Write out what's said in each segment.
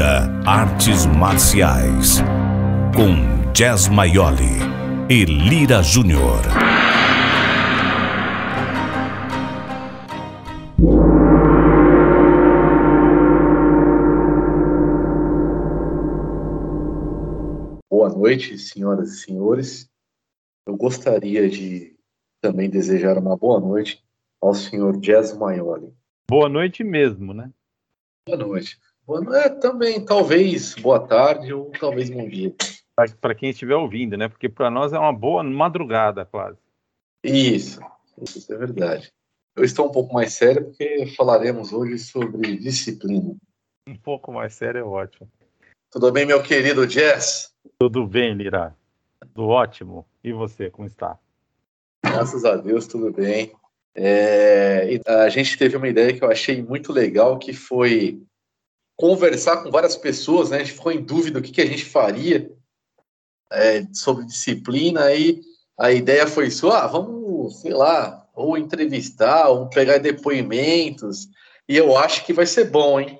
Lira Artes Marciais. Com Jazz Maioli e Lira Júnior. Boa noite, senhoras e senhores. Eu gostaria de também desejar uma boa noite ao senhor Jazz Maioli. Boa noite mesmo, né? Boa noite. É, também, talvez boa tarde ou talvez bom dia. Para quem estiver ouvindo, né? Porque para nós é uma boa madrugada, quase. Isso, isso é verdade. Eu estou um pouco mais sério porque falaremos hoje sobre disciplina. Um pouco mais sério é ótimo. Tudo bem, meu querido Jazz? Tudo bem, Lira. Tudo ótimo. E você, como está? Graças a Deus, tudo bem. É, a gente teve uma ideia que eu achei muito legal, que foi conversar com várias pessoas, né? A gente ficou em dúvida o que, que a gente faria é, sobre disciplina, e a ideia foi só, ah, vamos, sei lá, ou entrevistar, ou pegar depoimentos, e eu acho que vai ser bom, hein?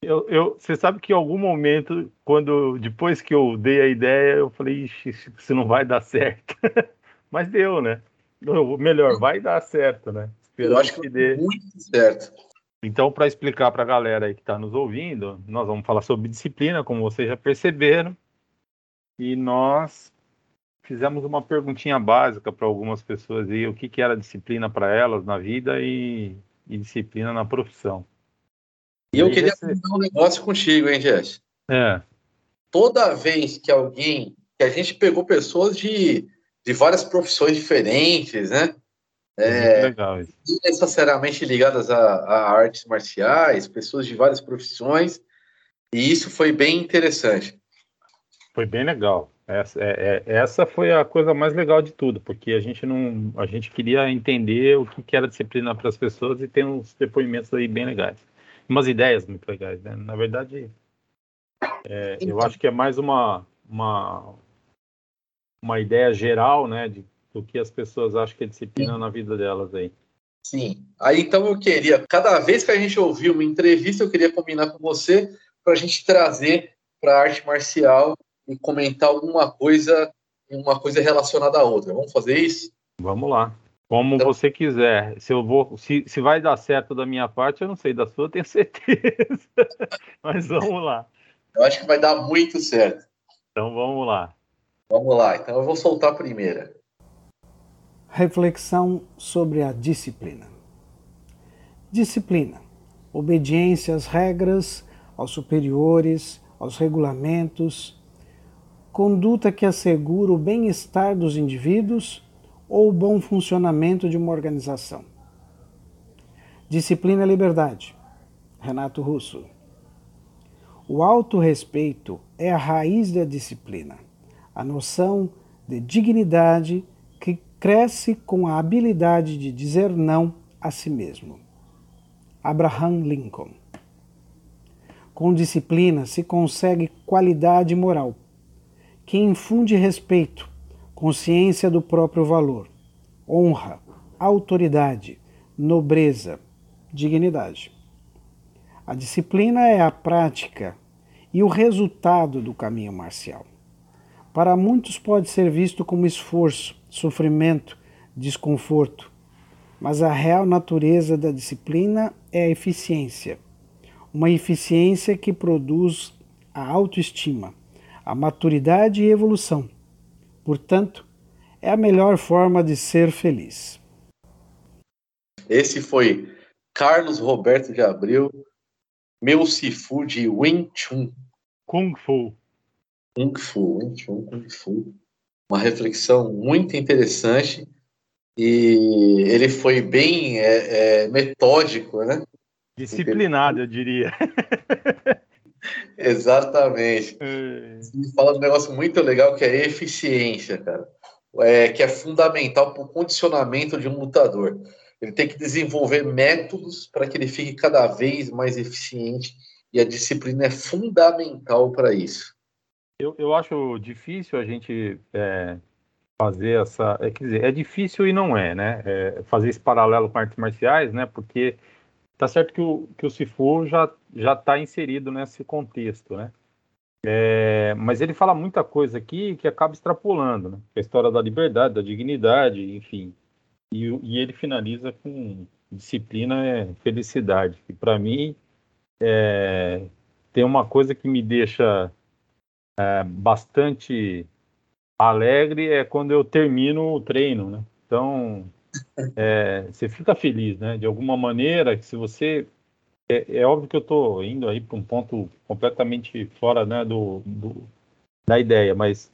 Eu, eu, você sabe que em algum momento, quando depois que eu dei a ideia, eu falei, Ixi, isso não vai dar certo. Mas deu, né? Ou melhor, vai dar certo, né? Eu acho que, que dê muito certo. Então, para explicar para a galera aí que está nos ouvindo, nós vamos falar sobre disciplina, como vocês já perceberam. E nós fizemos uma perguntinha básica para algumas pessoas aí, o que, que era disciplina para elas na vida e, e, disciplina na profissão. E eu queria você... um negócio contigo, hein, Jess? É. Toda vez que alguém, que a gente pegou pessoas de de várias profissões diferentes, né? É, legal isso. necessariamente ligadas a, a, artes marciais, pessoas de várias profissões, e isso foi bem interessante. Foi bem legal. Essa, é, é, essa foi a coisa mais legal de tudo, porque a gente não, a gente queria entender o que, que era disciplina para as pessoas e tem uns depoimentos aí bem legais, umas ideias muito legais, né? Na verdade, é, eu acho que é mais uma, uma uma ideia geral, né, de, do que as pessoas acham que é disciplina Sim. na vida delas aí. Sim. Aí então eu queria, cada vez que a gente ouvir uma entrevista, eu queria combinar com você para a gente trazer para a arte marcial e comentar alguma coisa, uma coisa relacionada à outra. Vamos fazer isso? Vamos lá. Como então, você quiser. Se eu vou, se, se vai dar certo da minha parte, eu não sei. Da sua, eu tenho certeza. Mas vamos lá. Eu acho que vai dar muito certo. Então vamos lá. Vamos lá, então eu vou soltar a primeira. Reflexão sobre a disciplina. Disciplina. Obediência às regras, aos superiores, aos regulamentos. Conduta que assegura o bem-estar dos indivíduos ou o bom funcionamento de uma organização. Disciplina é liberdade. Renato Russo. O autorrespeito é a raiz da disciplina a noção de dignidade cresce com a habilidade de dizer não a si mesmo. Abraham Lincoln. Com disciplina se consegue qualidade moral, que infunde respeito, consciência do próprio valor, honra, autoridade, nobreza, dignidade. A disciplina é a prática e o resultado do caminho marcial. Para muitos pode ser visto como esforço, sofrimento, desconforto, mas a real natureza da disciplina é a eficiência. Uma eficiência que produz a autoestima, a maturidade e evolução. Portanto, é a melhor forma de ser feliz. Esse foi Carlos Roberto de Abreu, meu Sifu de Wing Chun. Kung Fu. Kung Fu, Kung Fu. Uma reflexão muito interessante e ele foi bem é, é, metódico, né? Disciplinado, eu diria. Exatamente. É. Ele fala de um negócio muito legal que é eficiência, cara. É, que é fundamental para o condicionamento de um lutador. Ele tem que desenvolver métodos para que ele fique cada vez mais eficiente e a disciplina é fundamental para isso. Eu, eu acho difícil a gente é, fazer essa. É, quer dizer, é difícil e não é, né? É, fazer esse paralelo com artes marciais, né? Porque tá certo que o, que o Sifu já já está inserido nesse contexto, né? É, mas ele fala muita coisa aqui que acaba extrapolando, né? A história da liberdade, da dignidade, enfim. E, e ele finaliza com disciplina é felicidade. E para mim é, tem uma coisa que me deixa é, bastante alegre é quando eu termino o treino, né? Então é, você fica feliz, né? De alguma maneira, que se você é, é óbvio que eu estou indo aí para um ponto completamente fora né, do, do, da ideia, mas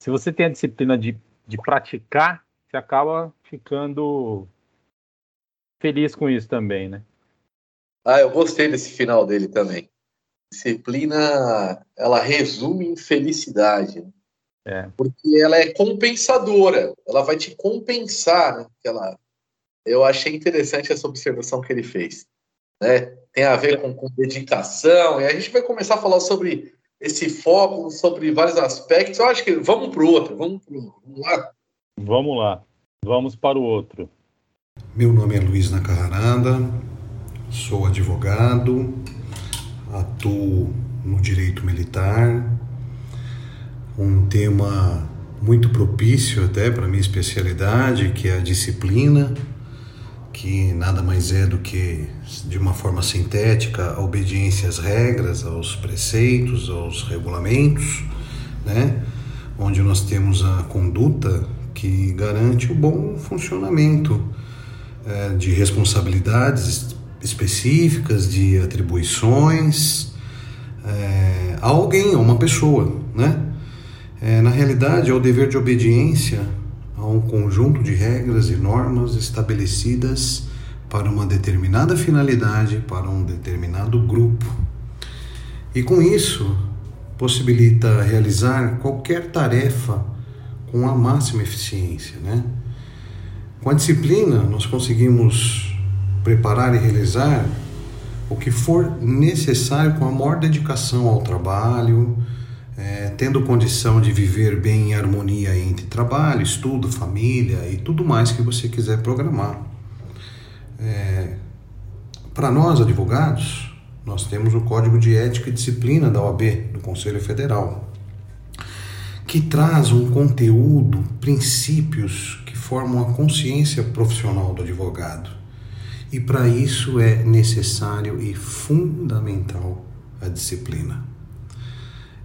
se você tem a disciplina de, de praticar, você acaba ficando feliz com isso também, né? Ah, eu gostei desse final dele também. Disciplina, ela resume em felicidade. É. Porque ela é compensadora, ela vai te compensar. Né? Ela... Eu achei interessante essa observação que ele fez né? Tem a ver com, com dedicação, e a gente vai começar a falar sobre esse foco, sobre vários aspectos. Eu acho que vamos para o outro, vamos, pro, vamos lá. Vamos lá, vamos para o outro. Meu nome é Luiz Nacarrarada, sou advogado, atuo no direito militar, um tema muito propício até para minha especialidade, que é a disciplina que nada mais é do que, de uma forma sintética, a obediência às regras, aos preceitos, aos regulamentos, né? onde nós temos a conduta que garante o bom funcionamento é, de responsabilidades específicas, de atribuições é, a alguém, a uma pessoa. Né? É, na realidade, é o dever de obediência a um conjunto de regras e normas estabelecidas para uma determinada finalidade, para um determinado grupo. E com isso, possibilita realizar qualquer tarefa com a máxima eficiência, né? Com a disciplina, nós conseguimos preparar e realizar o que for necessário com a maior dedicação ao trabalho, é, tendo condição de viver bem em harmonia entre trabalho, estudo, família e tudo mais que você quiser programar. É, Para nós, advogados, nós temos o Código de Ética e Disciplina da OAB, do Conselho Federal, que traz um conteúdo, princípios que formam a consciência profissional do advogado. E para isso é necessário e fundamental a disciplina.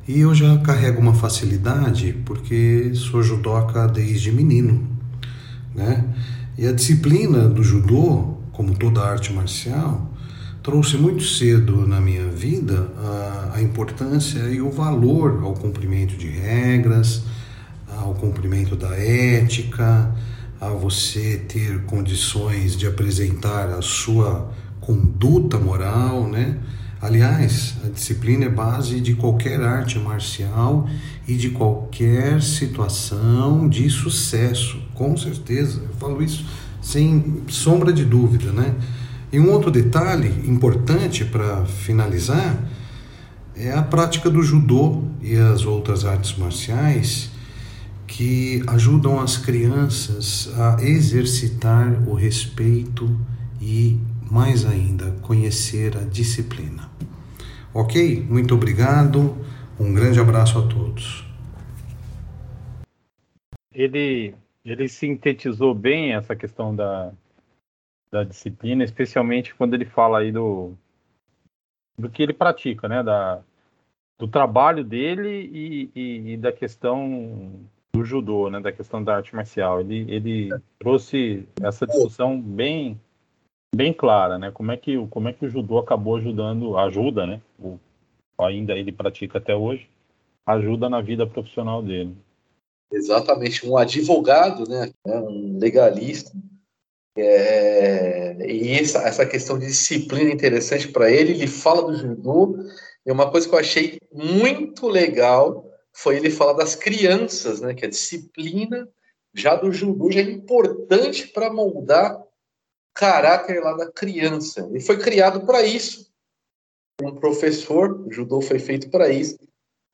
E eu já carrego uma facilidade porque sou judoca desde menino, né? E a disciplina do judô, como toda arte marcial, trouxe muito cedo na minha vida a, a importância e o valor ao cumprimento de regras, ao cumprimento da ética, a você ter condições de apresentar a sua conduta moral, né? Aliás, a disciplina é base de qualquer arte marcial e de qualquer situação de sucesso, com certeza. Eu falo isso sem sombra de dúvida, né? E um outro detalhe importante para finalizar é a prática do judô e as outras artes marciais que ajudam as crianças a exercitar o respeito e mais ainda, conhecer a disciplina. Ok? Muito obrigado. Um grande abraço a todos. Ele, ele sintetizou bem essa questão da, da disciplina, especialmente quando ele fala aí do, do que ele pratica, né? Da, do trabalho dele e, e, e da questão do judô, né? Da questão da arte marcial. Ele, ele trouxe essa discussão bem bem clara, né? Como é que como é que o judô acabou ajudando, ajuda, né? O, ainda ele pratica até hoje, ajuda na vida profissional dele. Exatamente, um advogado, né? Um legalista. É, e essa, essa questão de disciplina interessante para ele. Ele fala do judô. E uma coisa que eu achei muito legal foi ele falar das crianças, né? Que a disciplina já do judô já é importante para moldar caráter lá da criança. Ele foi criado para isso. Um professor, o judô foi feito para isso,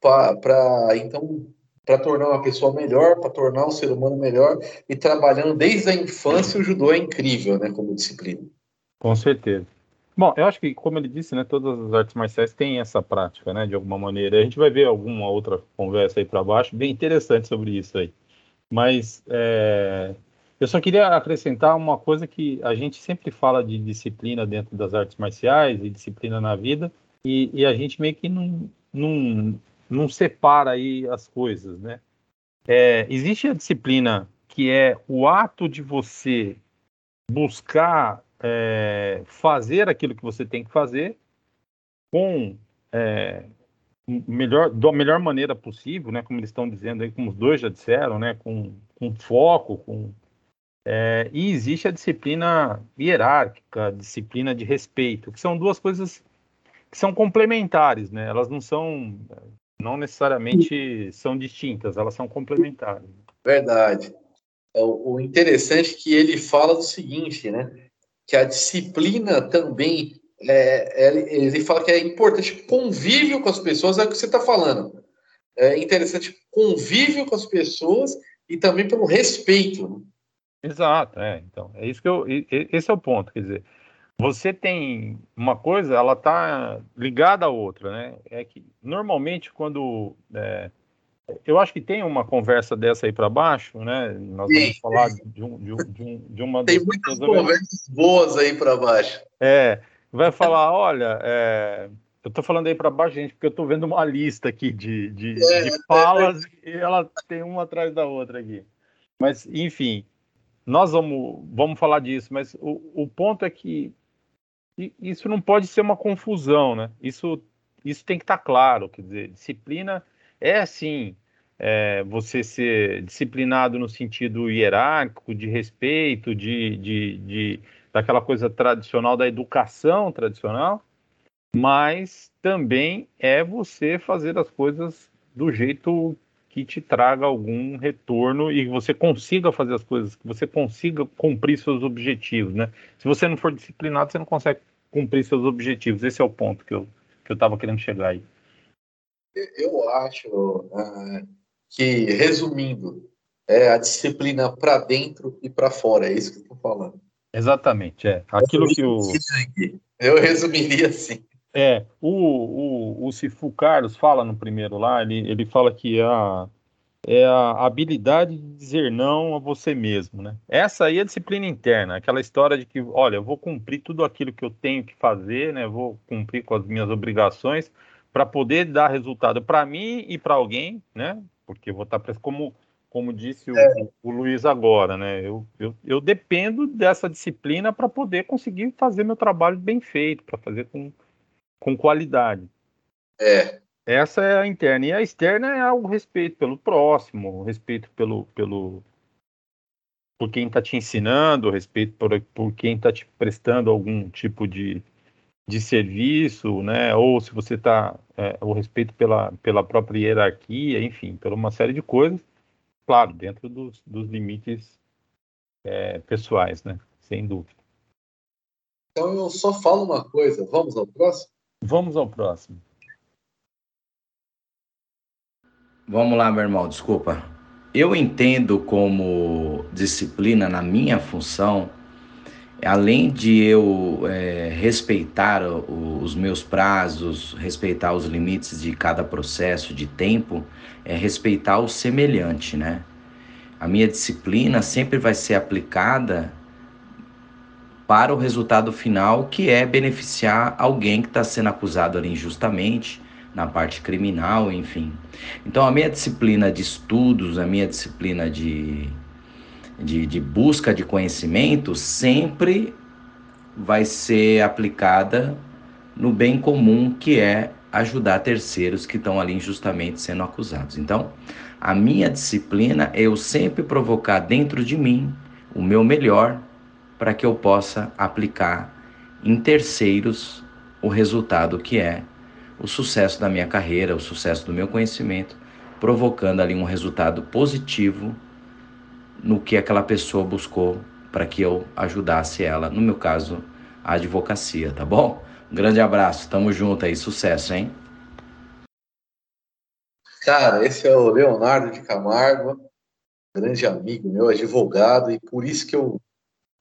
para então para tornar uma pessoa melhor, para tornar um ser humano melhor e trabalhando desde a infância o judô é incrível, né, como disciplina. Com certeza. Bom, eu acho que, como ele disse, né, todas as artes marciais têm essa prática, né, de alguma maneira. A gente vai ver alguma outra conversa aí para baixo, bem interessante sobre isso aí. Mas é, eu só queria acrescentar uma coisa que a gente sempre fala de disciplina dentro das artes marciais e disciplina na vida, e, e a gente meio que não, não, não separa aí as coisas, né? É, existe a disciplina que é o ato de você buscar é, fazer aquilo que você tem que fazer com é, melhor, da melhor maneira possível, né? Como eles estão dizendo aí, como os dois já disseram, né? Com, com foco, com é, e existe a disciplina hierárquica, disciplina de respeito, que são duas coisas que são complementares, né? Elas não são, não necessariamente são distintas, elas são complementares. Verdade. É, o interessante é que ele fala do seguinte, né? Que a disciplina também é, é ele fala que é importante convívio com as pessoas, é o que você está falando. É interessante convívio com as pessoas e também pelo respeito. Né? Exato, é. Então, é isso que eu. Esse é o ponto, quer dizer, você tem uma coisa, ela está ligada à outra, né? É que normalmente quando é, eu acho que tem uma conversa dessa aí para baixo, né? Nós Sim. vamos falar de, um, de, um, de, um, uma tem muitas conversas boas aí para baixo. É, vai falar, olha, é, eu estou falando aí para baixo, gente, porque eu estou vendo uma lista aqui de, de, é, de falas é, e ela tem uma atrás da outra aqui. Mas, enfim, nós vamos, vamos falar disso, mas o, o ponto é que isso não pode ser uma confusão, né? Isso, isso tem que estar tá claro, quer dizer, disciplina é assim, é, você ser disciplinado no sentido hierárquico, de respeito, de, de, de, daquela coisa tradicional da educação tradicional, mas também é você fazer as coisas do jeito que te traga algum retorno e você consiga fazer as coisas, que você consiga cumprir seus objetivos, né? Se você não for disciplinado, você não consegue cumprir seus objetivos. Esse é o ponto que eu que eu estava querendo chegar aí. Eu acho uh, que, resumindo, é a disciplina para dentro e para fora. É isso que eu estou falando. Exatamente, é. Aquilo que o. Eu resumiria assim. É, o, o, o Cifu Carlos fala no primeiro lá, ele, ele fala que a, é a habilidade de dizer não a você mesmo, né? Essa aí é a disciplina interna, aquela história de que, olha, eu vou cumprir tudo aquilo que eu tenho que fazer, né? Vou cumprir com as minhas obrigações para poder dar resultado para mim e para alguém, né? Porque eu vou estar tá como como disse o, é. o, Luiz agora, né? Eu, eu, eu dependo dessa disciplina para poder conseguir fazer meu trabalho bem feito, para fazer com com qualidade. É. Essa é a interna. E a externa é o respeito pelo próximo, o respeito pelo, pelo por quem está te ensinando, respeito por, por quem está te prestando algum tipo de, de serviço, né? Ou se você está é, o respeito pela, pela própria hierarquia, enfim, por uma série de coisas, claro, dentro dos, dos limites é, pessoais, né? Sem dúvida. Então eu só falo uma coisa. Vamos ao próximo. Vamos ao próximo. Vamos lá, meu irmão, desculpa. Eu entendo como disciplina na minha função, além de eu é, respeitar os meus prazos, respeitar os limites de cada processo de tempo, é respeitar o semelhante, né? A minha disciplina sempre vai ser aplicada para o resultado final, que é beneficiar alguém que está sendo acusado ali injustamente, na parte criminal, enfim. Então, a minha disciplina de estudos, a minha disciplina de, de, de busca de conhecimento sempre vai ser aplicada no bem comum, que é ajudar terceiros que estão ali injustamente sendo acusados. Então, a minha disciplina é eu sempre provocar dentro de mim o meu melhor para que eu possa aplicar em terceiros o resultado que é o sucesso da minha carreira, o sucesso do meu conhecimento, provocando ali um resultado positivo no que aquela pessoa buscou para que eu ajudasse ela, no meu caso, a advocacia, tá bom? Um grande abraço, tamo junto aí, sucesso, hein? Cara, esse é o Leonardo de Camargo, grande amigo meu, advogado, e por isso que eu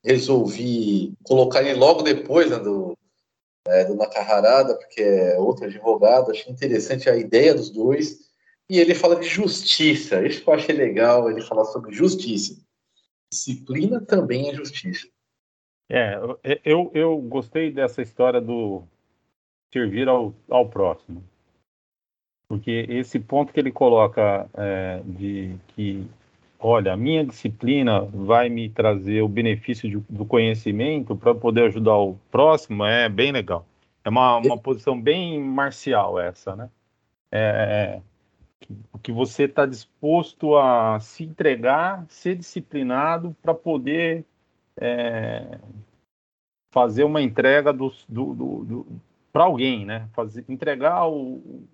resolvi colocar ele logo depois né, do, é, do Nakaharada, porque é outro advogado. Achei interessante a ideia dos dois. E ele fala de justiça. Isso que eu achei legal, ele falar sobre justiça. Disciplina também é justiça. É, eu, eu gostei dessa história do servir ao, ao próximo. Porque esse ponto que ele coloca é, de que, olha, a minha disciplina vai me trazer o benefício de, do conhecimento para poder ajudar o próximo é bem legal. É uma, uma posição bem marcial essa, né? É, que você está disposto a se entregar, ser disciplinado para poder é, fazer uma entrega do, do, do, do para alguém, né? Fazer, entregar o,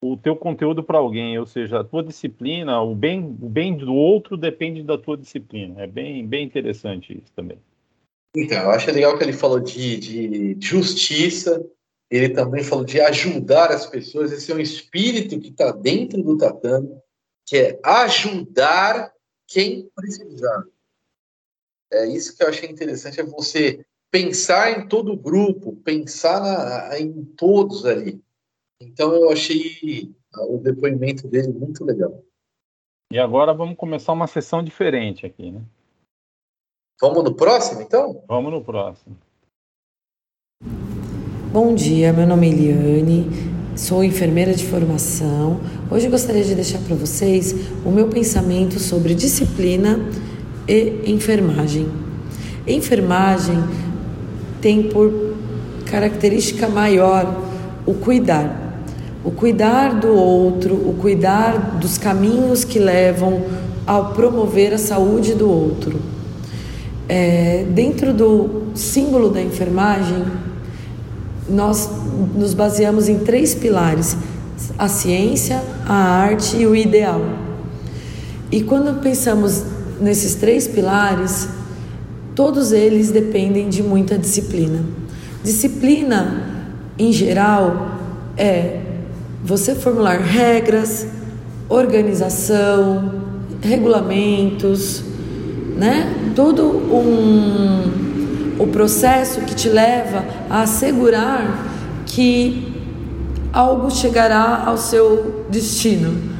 o teu conteúdo para alguém, ou seja, a tua disciplina, o bem, o bem do outro depende da tua disciplina. É bem, bem interessante isso também. Então, eu acho legal que ele falou de, de justiça, ele também falou de ajudar as pessoas. Esse é um espírito que está dentro do tatame, que é ajudar quem precisar. É isso que eu achei interessante, é você pensar em todo o grupo, pensar na, em todos ali. Então eu achei o depoimento dele muito legal. E agora vamos começar uma sessão diferente aqui, né? Vamos no próximo, então? Vamos no próximo. Bom dia, meu nome é Eliane, sou enfermeira de formação. Hoje gostaria de deixar para vocês o meu pensamento sobre disciplina e enfermagem. Enfermagem tem por característica maior o cuidar. O cuidar do outro, o cuidar dos caminhos que levam ao promover a saúde do outro. É, dentro do símbolo da enfermagem, nós nos baseamos em três pilares: a ciência, a arte e o ideal. E quando pensamos nesses três pilares, todos eles dependem de muita disciplina. Disciplina, em geral, é você formular regras, organização, regulamentos, né? Todo um o processo que te leva a assegurar que algo chegará ao seu destino,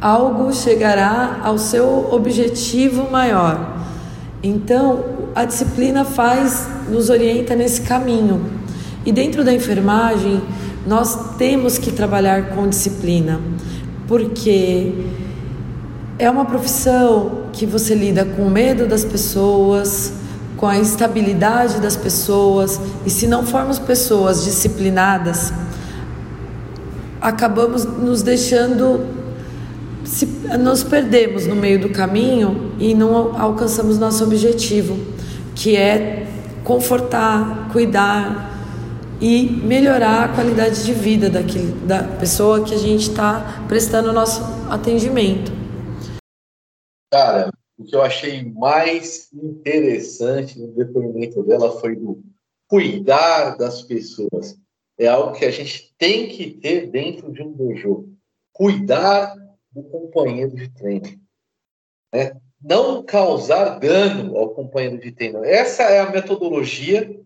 algo chegará ao seu objetivo maior. Então, a disciplina faz, nos orienta nesse caminho. E dentro da enfermagem, nós temos que trabalhar com disciplina, porque é uma profissão que você lida com o medo das pessoas, com a instabilidade das pessoas, e se não formos pessoas disciplinadas, acabamos nos deixando, se, nos perdemos no meio do caminho e não alcançamos nosso objetivo, que é confortar, cuidar e melhorar a qualidade de vida daquele, da pessoa que a gente está prestando o nosso atendimento. Cara, o que eu achei mais interessante no depoimento dela foi do cuidar das pessoas. É algo que a gente tem que ter dentro de um dojo. Cuidar do companheiro de treino. Né? Não causar dano ao companheiro de treino. Essa é a metodologia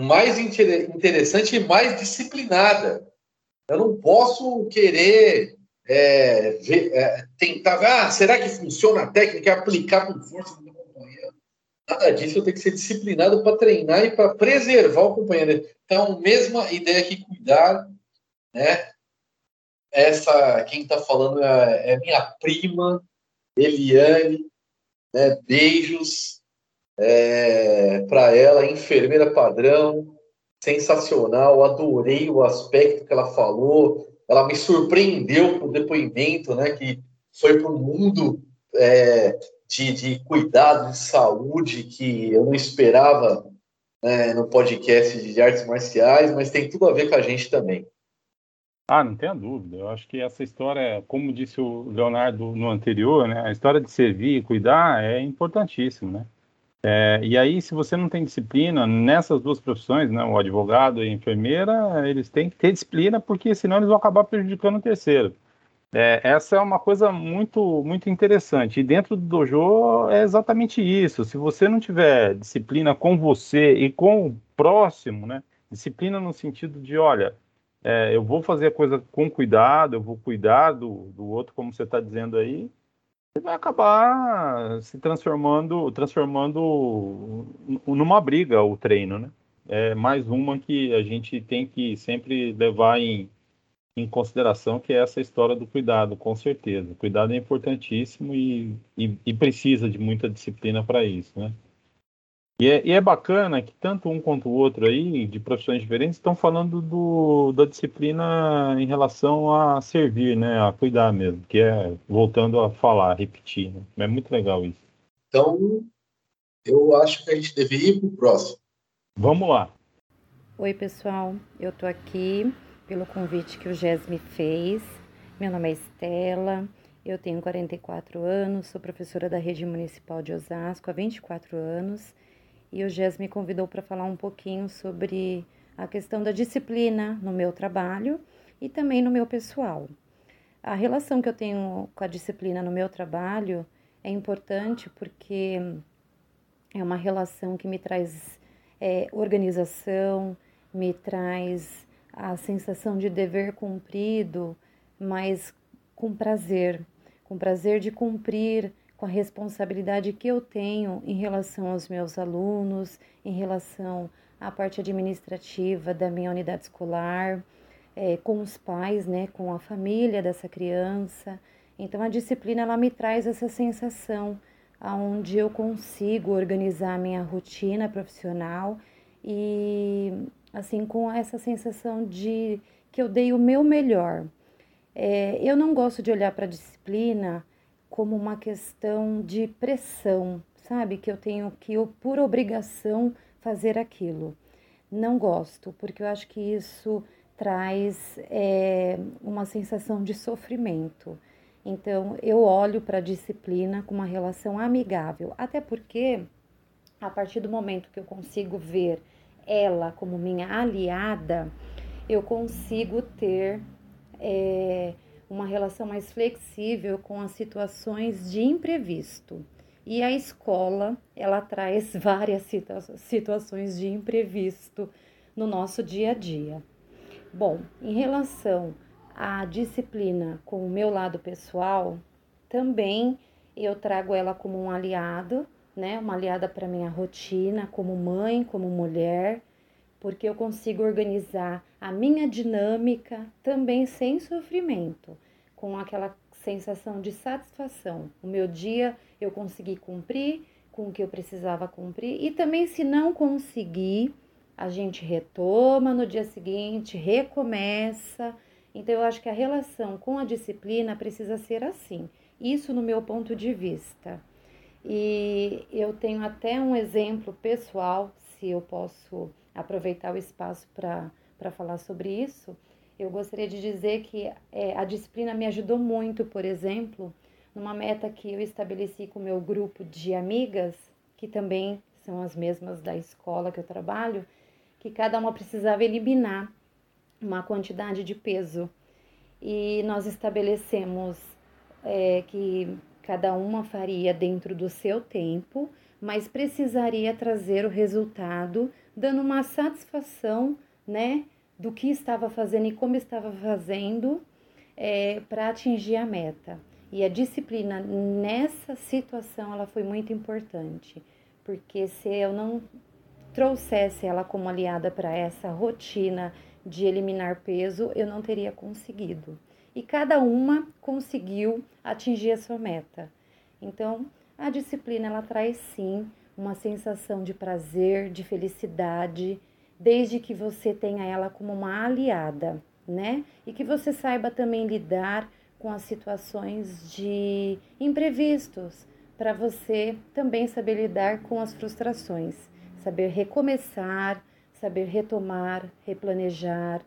mais interessante e mais disciplinada. Eu não posso querer é, ver, é, tentar, ah, será que funciona a técnica, aplicar com força no meu companheiro? Nada disso, eu tenho que ser disciplinado para treinar e para preservar o companheiro. Então, mesma ideia que cuidar, né? Essa, quem está falando é, é, minha prima, Eliane, né? Beijos é, para ela, enfermeira padrão, sensacional, adorei o aspecto que ela falou, ela me surpreendeu com o depoimento, né, que foi para um mundo é, de, de cuidado de saúde que eu não esperava né, no podcast de artes marciais, mas tem tudo a ver com a gente também. Ah, não tenha dúvida. Eu acho que essa história, como disse o Leonardo no anterior, né, a história de servir e cuidar é importantíssima, né? É, e aí, se você não tem disciplina nessas duas profissões, né, o advogado e a enfermeira, eles têm que ter disciplina, porque senão eles vão acabar prejudicando o terceiro. É, essa é uma coisa muito, muito interessante. E dentro do dojo é exatamente isso. Se você não tiver disciplina com você e com o próximo, né? Disciplina no sentido de, olha, é, eu vou fazer a coisa com cuidado, eu vou cuidar do, do outro, como você está dizendo aí, você vai acabar se transformando, transformando numa briga o treino, né? É mais uma que a gente tem que sempre levar em, em consideração, que é essa história do cuidado, com certeza. O cuidado é importantíssimo e, e, e precisa de muita disciplina para isso, né? E é, e é, bacana que tanto um quanto o outro aí, de profissões diferentes, estão falando do, da disciplina em relação a servir, né? A cuidar mesmo, que é voltando a falar, repetir. Né? É muito legal isso. Então, eu acho que a gente deveria ir para o próximo. Vamos lá. Oi, pessoal. Eu estou aqui pelo convite que o Gés me fez. Meu nome é Estela. Eu tenho 44 anos, sou professora da Rede Municipal de Osasco há 24 anos e o Gés me convidou para falar um pouquinho sobre a questão da disciplina no meu trabalho e também no meu pessoal. A relação que eu tenho com a disciplina no meu trabalho é importante porque é uma relação que me traz é, organização, me traz a sensação de dever cumprido, mas com prazer, com prazer de cumprir com a responsabilidade que eu tenho em relação aos meus alunos, em relação à parte administrativa da minha unidade escolar, é, com os pais, né, com a família dessa criança. Então a disciplina ela me traz essa sensação aonde eu consigo organizar a minha rotina profissional e assim com essa sensação de que eu dei o meu melhor. É, eu não gosto de olhar para a disciplina como uma questão de pressão, sabe? Que eu tenho que, eu, por obrigação, fazer aquilo. Não gosto, porque eu acho que isso traz é, uma sensação de sofrimento. Então, eu olho para a disciplina com uma relação amigável, até porque, a partir do momento que eu consigo ver ela como minha aliada, eu consigo ter. É, uma relação mais flexível com as situações de imprevisto. E a escola, ela traz várias situa situações de imprevisto no nosso dia a dia. Bom, em relação à disciplina com o meu lado pessoal, também eu trago ela como um aliado, né? Uma aliada para minha rotina, como mãe, como mulher, porque eu consigo organizar a minha dinâmica também sem sofrimento, com aquela sensação de satisfação. O meu dia eu consegui cumprir com o que eu precisava cumprir e também se não conseguir, a gente retoma no dia seguinte, recomeça. Então eu acho que a relação com a disciplina precisa ser assim. Isso no meu ponto de vista. E eu tenho até um exemplo pessoal, se eu posso aproveitar o espaço para falar sobre isso, eu gostaria de dizer que é, a disciplina me ajudou muito, por exemplo, numa meta que eu estabeleci com o meu grupo de amigas, que também são as mesmas da escola que eu trabalho, que cada uma precisava eliminar uma quantidade de peso. E nós estabelecemos é, que cada uma faria dentro do seu tempo, mas precisaria trazer o resultado dando uma satisfação, né, do que estava fazendo e como estava fazendo é, para atingir a meta. E a disciplina nessa situação ela foi muito importante, porque se eu não trouxesse ela como aliada para essa rotina de eliminar peso, eu não teria conseguido. E cada uma conseguiu atingir a sua meta. Então, a disciplina ela traz sim uma sensação de prazer, de felicidade, desde que você tenha ela como uma aliada, né? E que você saiba também lidar com as situações de imprevistos, para você também saber lidar com as frustrações, saber recomeçar, saber retomar, replanejar.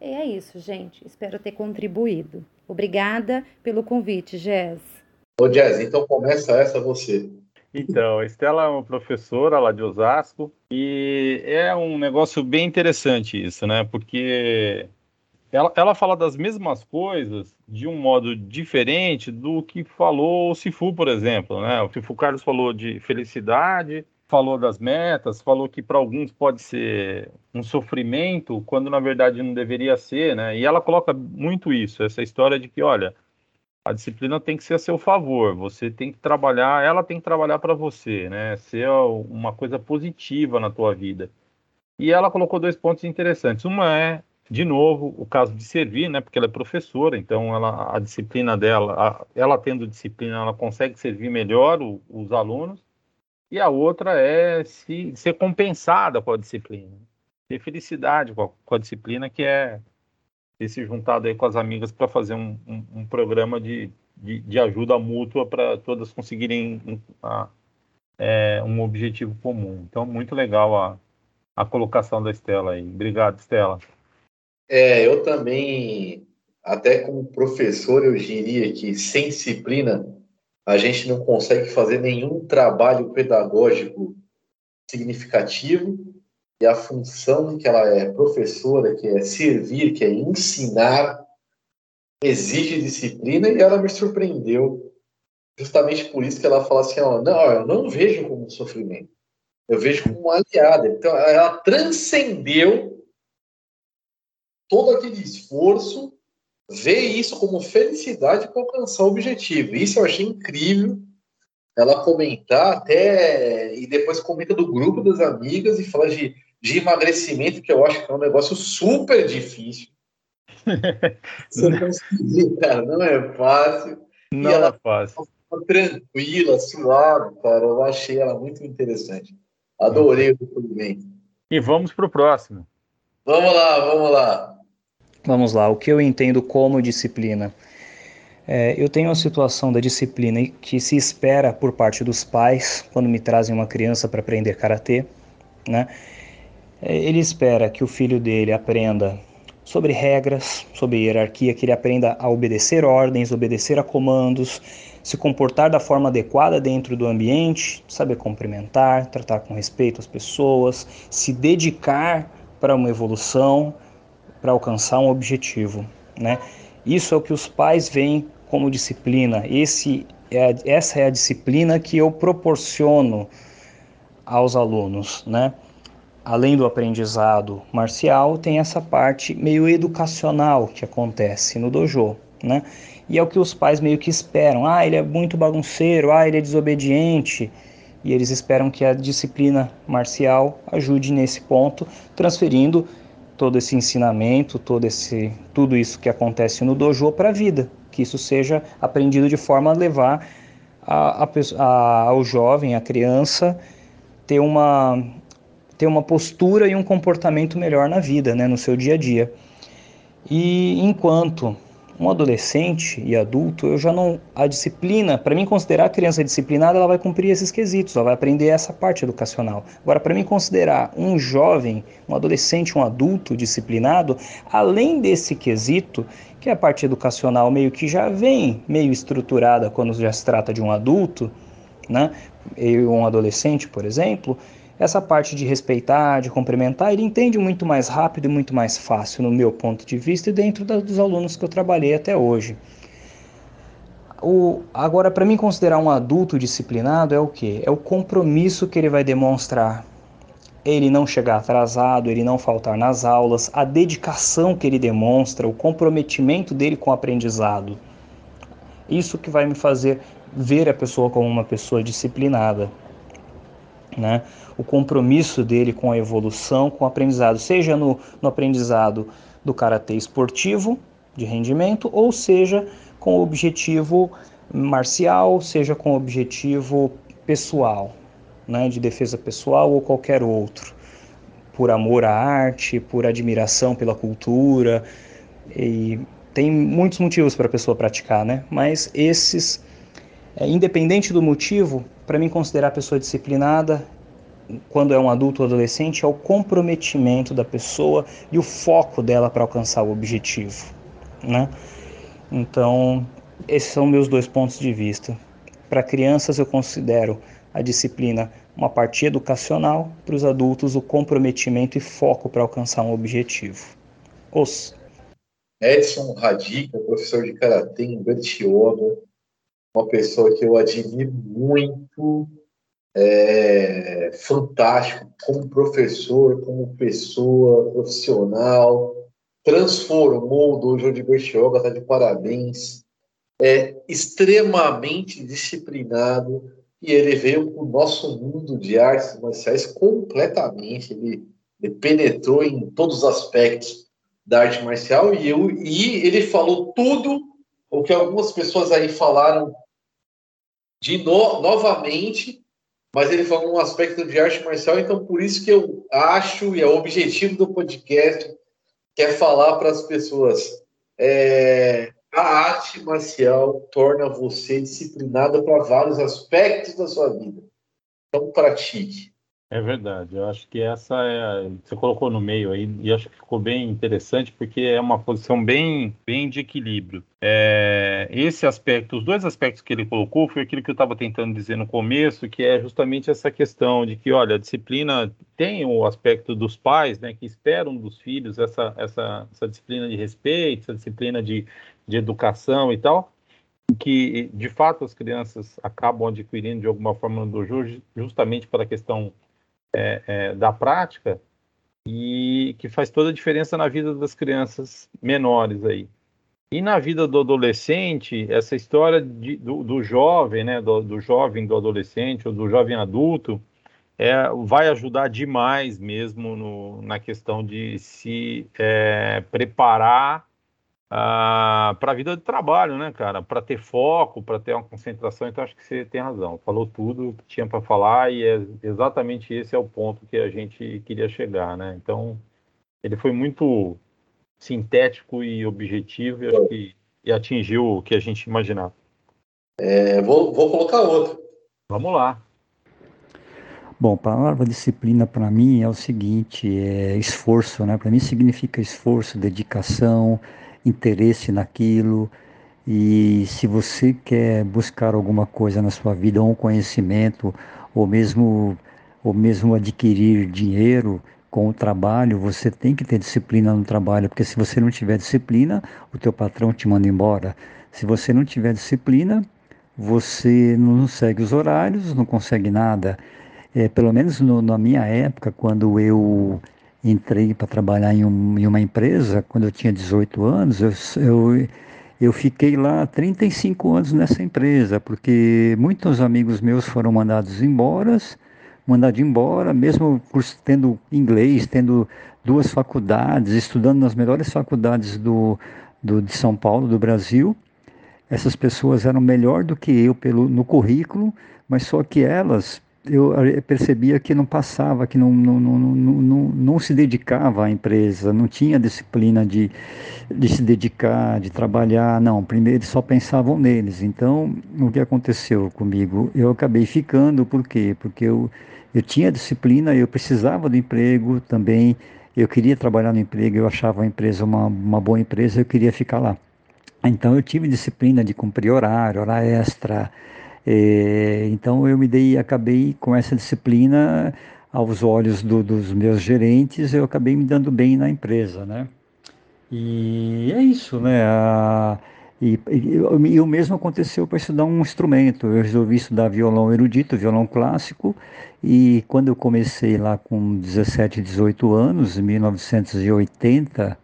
E é isso, gente. Espero ter contribuído. Obrigada pelo convite, Jess. Ô, Jess, então começa essa você. Então, a Estela é uma professora lá de Osasco e é um negócio bem interessante isso, né? Porque ela, ela fala das mesmas coisas de um modo diferente do que falou o Sifu, por exemplo, né? O Sifu Carlos falou de felicidade, falou das metas, falou que para alguns pode ser um sofrimento, quando na verdade não deveria ser, né? E ela coloca muito isso, essa história de que, olha, a disciplina tem que ser a seu favor, você tem que trabalhar, ela tem que trabalhar para você, né? Ser uma coisa positiva na tua vida. E ela colocou dois pontos interessantes. Uma é, de novo, o caso de servir, né? Porque ela é professora, então ela, a disciplina dela, a, ela tendo disciplina, ela consegue servir melhor o, os alunos e a outra é se, ser compensada com a disciplina. Ter felicidade com a, com a disciplina, que é ter se juntado aí com as amigas para fazer um, um, um, programa de, de, de ajuda mútua para todas conseguirem um, a, é, um objetivo comum. Então, muito legal a, a colocação da Estela aí. Obrigado, Estela. É, eu também, até como professor, eu diria que sem disciplina a gente não consegue fazer nenhum trabalho pedagógico significativo e a função que ela é professora, que é servir, que é ensinar, exige disciplina e ela me surpreendeu. Justamente por isso que ela fala assim, não, eu não vejo como sofrimento, eu vejo como uma aliada. Então, ela transcendeu todo aquele esforço vê isso como felicidade para alcançar o objetivo. Isso eu achei incrível. Ela comentar até e depois comenta do grupo das amigas e fala de, de emagrecimento, que eu acho que é um negócio super difícil. Você cara, não é fácil. Não e ela é fácil. Tranquila, suave, cara. Eu achei ela muito interessante. Adorei o depoimento. E vamos para o próximo. Vamos lá, vamos lá. Vamos lá, o que eu entendo como disciplina? É, eu tenho a situação da disciplina que se espera por parte dos pais quando me trazem uma criança para aprender karatê, né? Ele espera que o filho dele aprenda sobre regras, sobre hierarquia, que ele aprenda a obedecer ordens, obedecer a comandos, se comportar da forma adequada dentro do ambiente, saber cumprimentar, tratar com respeito as pessoas, se dedicar para uma evolução, para alcançar um objetivo, né? Isso é o que os pais veem como disciplina. Esse é essa é a disciplina que eu proporciono aos alunos, né? Além do aprendizado marcial, tem essa parte meio educacional que acontece no dojo, né? E é o que os pais meio que esperam. Ah, ele é muito bagunceiro, ah, ele é desobediente. E eles esperam que a disciplina marcial ajude nesse ponto, transferindo todo esse ensinamento, todo esse tudo isso que acontece no dojo para a vida, que isso seja aprendido de forma a levar a, a, a, ao jovem, a criança, ter uma ter uma postura e um comportamento melhor na vida, né, no seu dia a dia. E enquanto um adolescente e adulto, eu já não. A disciplina, para mim considerar a criança disciplinada, ela vai cumprir esses quesitos, ela vai aprender essa parte educacional. Agora, para mim considerar um jovem, um adolescente, um adulto disciplinado, além desse quesito, que é a parte educacional meio que já vem meio estruturada quando já se trata de um adulto, né? Eu, um adolescente, por exemplo, essa parte de respeitar, de cumprimentar, ele entende muito mais rápido e muito mais fácil, no meu ponto de vista, e dentro da, dos alunos que eu trabalhei até hoje. O, agora, para mim considerar um adulto disciplinado é o que? É o compromisso que ele vai demonstrar. Ele não chegar atrasado, ele não faltar nas aulas, a dedicação que ele demonstra, o comprometimento dele com o aprendizado. Isso que vai me fazer ver a pessoa como uma pessoa disciplinada. Né? o compromisso dele com a evolução, com o aprendizado, seja no, no aprendizado do karatê esportivo, de rendimento, ou seja com o objetivo marcial, seja com o objetivo pessoal, né, de defesa pessoal ou qualquer outro, por amor à arte, por admiração pela cultura, e tem muitos motivos para a pessoa praticar, né? Mas esses, é, independente do motivo, para mim considerar a pessoa disciplinada quando é um adulto ou adolescente, é o comprometimento da pessoa e o foco dela para alcançar o objetivo. Né? Então, esses são meus dois pontos de vista. Para crianças, eu considero a disciplina uma parte educacional, para os adultos, o comprometimento e foco para alcançar um objetivo. Os. Edson Radica, professor de Karatê em Bertioga, uma pessoa que eu admiro muito, é, fantástico como professor, como pessoa profissional, transformou o dojo de Bertioga, está de parabéns, é extremamente disciplinado e ele veio para o nosso mundo de artes marciais completamente, ele, ele penetrou em todos os aspectos da arte marcial e, eu, e ele falou tudo o que algumas pessoas aí falaram de no, novamente, mas ele falou um aspecto de arte marcial, então por isso que eu acho, e é o objetivo do podcast, que é falar para as pessoas, é, a arte marcial torna você disciplinada para vários aspectos da sua vida. Então pratique. É verdade, eu acho que essa é. Você colocou no meio aí, e acho que ficou bem interessante, porque é uma posição bem, bem de equilíbrio. É, esse aspecto, os dois aspectos que ele colocou, foi aquilo que eu estava tentando dizer no começo, que é justamente essa questão de que, olha, a disciplina tem o aspecto dos pais, né, que esperam dos filhos essa, essa, essa disciplina de respeito, essa disciplina de, de educação e tal, que de fato as crianças acabam adquirindo de alguma forma no dojo, justamente para a questão é, é, da prática e que faz toda a diferença na vida das crianças menores aí. E na vida do adolescente, essa história de, do, do, jovem, né, do, do, jovem, do adolescente ou do jovem adulto, é, vai ajudar demais mesmo no, na questão de se é, preparar ah, para a vida de trabalho, né, cara? Para ter foco, para ter uma concentração. Então, acho que você tem razão. Falou tudo que tinha para falar e é exatamente esse é o ponto que a gente queria chegar, né? Então, ele foi muito sintético e objetivo e, acho que, e atingiu o que a gente imaginava. É, vou, vou colocar outro. Vamos lá. Bom, a palavra disciplina para mim é o seguinte, é esforço, né? Para mim significa esforço, dedicação, interesse naquilo. E se você quer buscar alguma coisa na sua vida, um conhecimento, ou mesmo, ou mesmo adquirir dinheiro com o trabalho, você tem que ter disciplina no trabalho, porque se você não tiver disciplina, o teu patrão te manda embora. Se você não tiver disciplina, você não segue os horários, não consegue nada. É, pelo menos no, na minha época, quando eu entrei para trabalhar em, um, em, uma empresa, quando eu tinha 18 anos, eu, eu, eu fiquei lá 35 anos nessa empresa, porque muitos amigos meus foram mandados embora, mandados embora, mesmo tendo inglês, tendo duas faculdades, estudando nas melhores faculdades do, do, de São Paulo, do Brasil. Essas pessoas eram melhor do que eu pelo, no currículo, mas só que elas eu percebia que não passava, que não, não, não, não, não, se dedicava à empresa, não tinha disciplina de, de se dedicar, de trabalhar, não, primeiro eles só pensavam neles. Então, o que aconteceu comigo? Eu acabei ficando, por quê? Porque eu, eu tinha disciplina, eu precisava do emprego também, eu queria trabalhar no emprego, eu achava a empresa uma, uma boa empresa, eu queria ficar lá. Então, eu tive disciplina de cumprir horário, hora extra, é, então eu me dei, acabei com essa disciplina aos olhos do, dos meus gerentes, eu acabei me dando bem na empresa, né? E é isso, né? A, e, e, e, o mesmo aconteceu para estudar um instrumento. Eu resolvi estudar violão erudito, violão clássico, e quando eu comecei lá com 17, 18 anos, em 1980,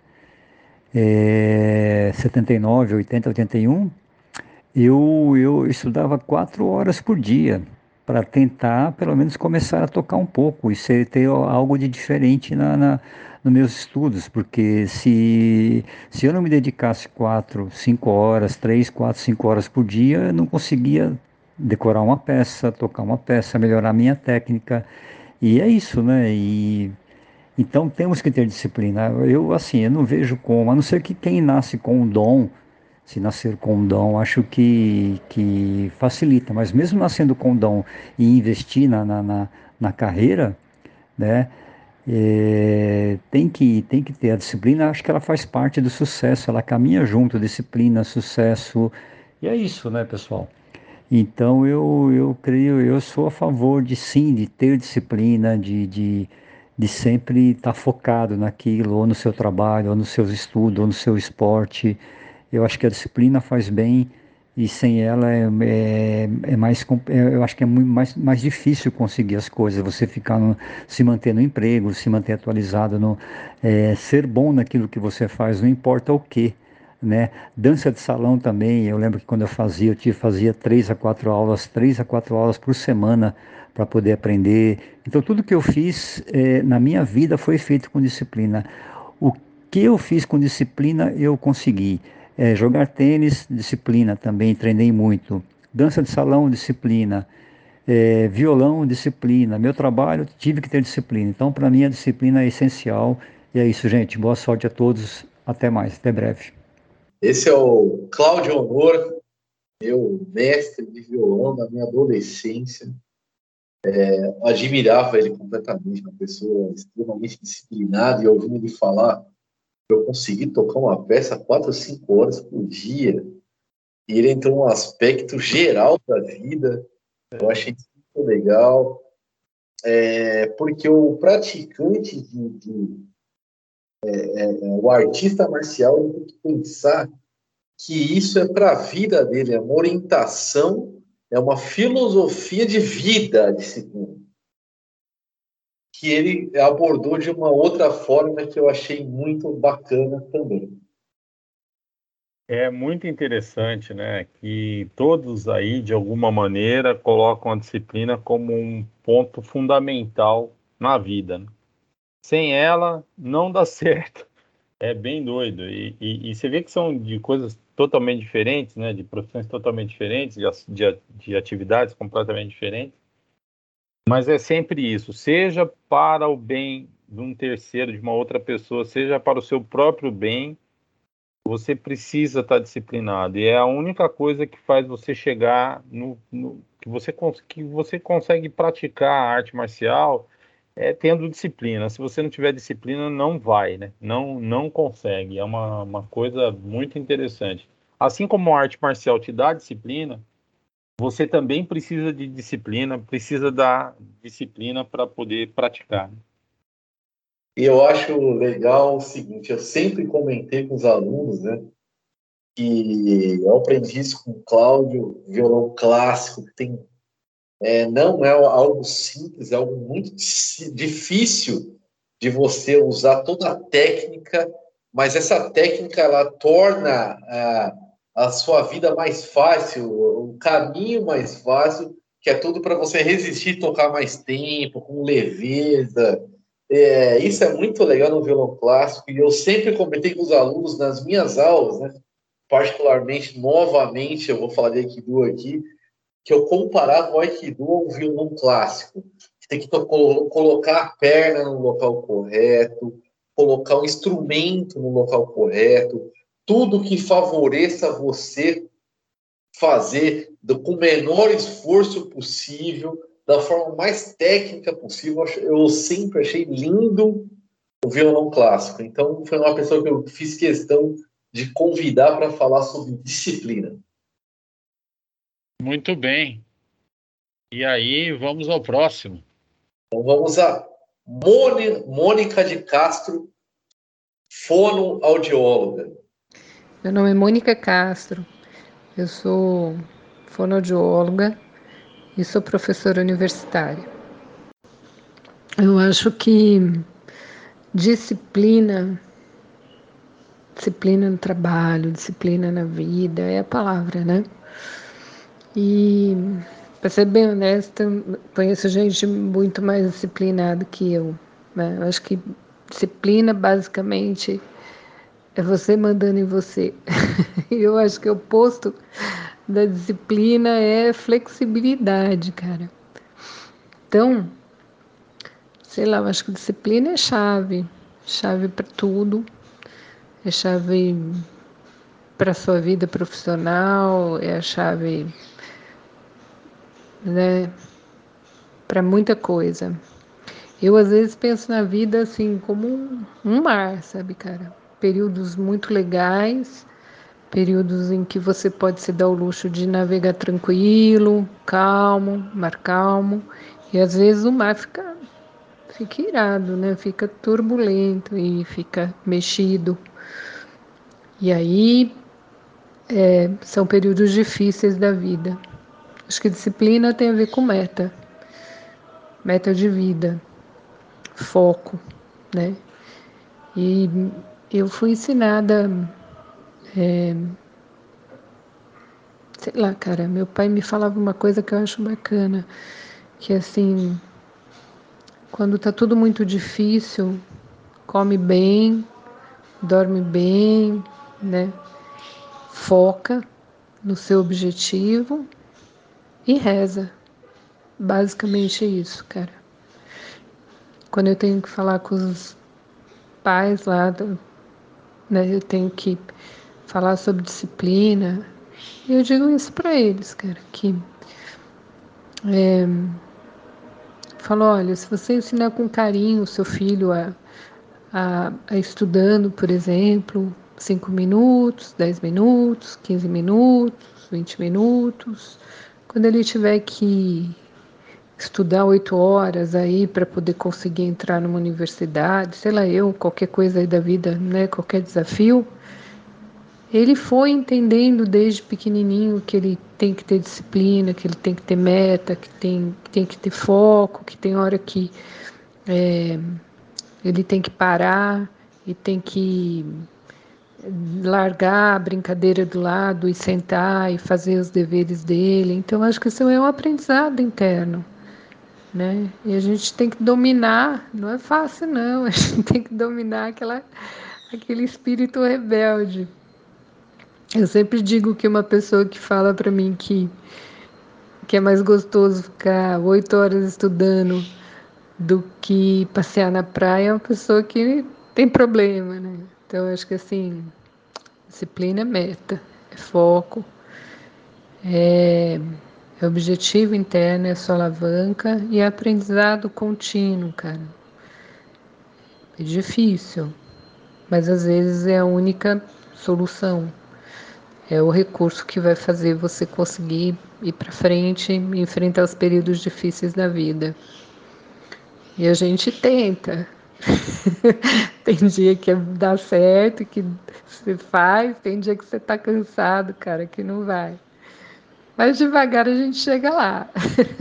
é, 79, 80, 81, eu, eu estudava quatro horas por dia para tentar, pelo menos, começar a tocar um pouco e ser, ter algo de diferente na, na nos meus estudos, porque se, se eu não me dedicasse quatro, cinco horas, três, quatro, cinco horas por dia, eu não conseguia decorar uma peça, tocar uma peça, melhorar minha técnica. E é isso, né? E então temos que ter disciplina. Eu assim, eu não vejo como, a não ser que quem nasce com um dom se nascer com dom, acho que, que facilita. Mas mesmo nascendo com dom e investir na, na, na, na carreira, né, é, tem, que, tem que ter a disciplina, acho que ela faz parte do sucesso, ela caminha junto, disciplina, sucesso, e é isso, né, pessoal? Então eu, eu creio, eu sou a favor de sim, de ter disciplina, de, de, de sempre estar tá focado naquilo, ou no seu trabalho, ou no seus estudos, ou no seu esporte. Eu acho que a disciplina faz bem e sem ela é, é, é mais é, eu acho que é muito mais, mais difícil conseguir as coisas você ficar no, se manter no emprego se manter atualizado no é, ser bom naquilo que você faz não importa o que né? Dança de salão também eu lembro que quando eu fazia eu tive, fazia três a quatro aulas três a quatro aulas por semana para poder aprender. Então tudo que eu fiz é, na minha vida foi feito com disciplina. O que eu fiz com disciplina eu consegui é, jogar tênis, disciplina também, treinei muito. Dança de salão, disciplina. É, violão, disciplina. Meu trabalho, tive que ter disciplina. Então, para mim, a disciplina é essencial. E é isso, gente. Boa sorte a todos. Até mais, até breve. Esse é o Cláudio Honor, meu mestre de violão da minha adolescência. É, admirava ele completamente, uma pessoa extremamente disciplinada, e ouvindo ele falar eu consegui tocar uma peça quatro cinco horas por dia. E ele entrou num aspecto geral da vida. Eu achei muito legal. É, porque o praticante de, de é, é o artista marcial ele tem que pensar que isso é para a vida dele, é uma orientação, é uma filosofia de vida a disciplina que ele abordou de uma outra forma que eu achei muito bacana também. É muito interessante, né, que todos aí, de alguma maneira, colocam a disciplina como um ponto fundamental na vida. Né? Sem ela, não dá certo. É bem doido. E, e, e, você vê que são de coisas totalmente diferentes, né, de profissões totalmente diferentes, de, de, de atividades completamente diferentes mas é sempre isso, seja para o bem de um terceiro, de uma outra pessoa, seja para o seu próprio bem, você precisa estar disciplinado. E é a única coisa que faz você chegar no, no que você que você consegue praticar a arte marcial é tendo disciplina. Se você não tiver disciplina, não vai, né? Não não consegue. É uma, uma coisa muito interessante. Assim como a arte marcial te dá disciplina, você também precisa de disciplina, precisa da disciplina para poder praticar. Né? E eu acho legal o seguinte, eu sempre comentei com os alunos, né, que eu aprendi isso com o Cláudio, violão clássico, que tem, é, não é algo simples, é algo muito difícil de você usar toda a técnica, mas essa técnica ela torna a, a sua vida mais fácil, caminho mais fácil, que é tudo para você resistir tocar mais tempo, com leveza. É, isso é muito legal no violão clássico, e eu sempre comentei com os alunos nas minhas aulas, né, particularmente, novamente, eu vou falar de Aikido aqui, que eu comparava o Aikido ao violão clássico. Tem que colocar a perna no local correto, colocar o instrumento no local correto, tudo que favoreça você fazer do, com o menor esforço possível, da forma mais técnica possível. Eu sempre achei lindo o violão clássico. Então, foi uma pessoa que eu fiz questão de convidar para falar sobre disciplina. Muito bem. E aí, vamos ao próximo. Então, vamos a Mônica de Castro, fonoaudióloga. Meu nome é Mônica Castro. Eu sou fonoaudióloga e sou professora universitária. Eu acho que disciplina, disciplina no trabalho, disciplina na vida é a palavra, né? E para ser bem honesta, conheço gente muito mais disciplinada que eu. Né? Eu acho que disciplina basicamente é você mandando em você. eu acho que o oposto da disciplina é flexibilidade, cara. Então, sei lá, eu acho que disciplina é chave, chave para tudo, é chave para sua vida profissional, é a chave, né, para muita coisa. Eu às vezes penso na vida assim como um, um mar, sabe, cara? Períodos muito legais, períodos em que você pode se dar o luxo de navegar tranquilo, calmo, mar calmo, e às vezes o mar fica fica irado, né? Fica turbulento e fica mexido. E aí é, são períodos difíceis da vida. Acho que disciplina tem a ver com meta, meta de vida, foco, né? E eu fui ensinada, é, sei lá, cara, meu pai me falava uma coisa que eu acho bacana, que assim, quando tá tudo muito difícil, come bem, dorme bem, né? Foca no seu objetivo e reza. Basicamente isso, cara. Quando eu tenho que falar com os pais lá, né, eu tenho que falar sobre disciplina, eu digo isso para eles, cara, que é, falo, olha, se você ensinar com carinho o seu filho a, a, a estudando, por exemplo, 5 minutos, 10 minutos, 15 minutos, 20 minutos, quando ele tiver que estudar oito horas aí para poder conseguir entrar numa universidade, sei lá eu, qualquer coisa aí da vida, né, qualquer desafio, ele foi entendendo desde pequenininho que ele tem que ter disciplina, que ele tem que ter meta, que tem, que tem que ter foco, que tem hora que é, ele tem que parar e tem que largar a brincadeira do lado e sentar e fazer os deveres dele. Então, acho que isso é um aprendizado interno. Né? E a gente tem que dominar, não é fácil não, a gente tem que dominar aquela, aquele espírito rebelde. Eu sempre digo que uma pessoa que fala para mim que, que é mais gostoso ficar oito horas estudando do que passear na praia é uma pessoa que tem problema, né? Então, eu acho que assim, disciplina é meta, é foco, é, é objetivo interno, é sua alavanca e é aprendizado contínuo, cara. É difícil, mas às vezes é a única solução. É o recurso que vai fazer você conseguir ir para frente e enfrentar os períodos difíceis da vida. E a gente tenta, tem dia que dá certo, que você faz, tem dia que você tá cansado, cara, que não vai. Mas devagar a gente chega lá.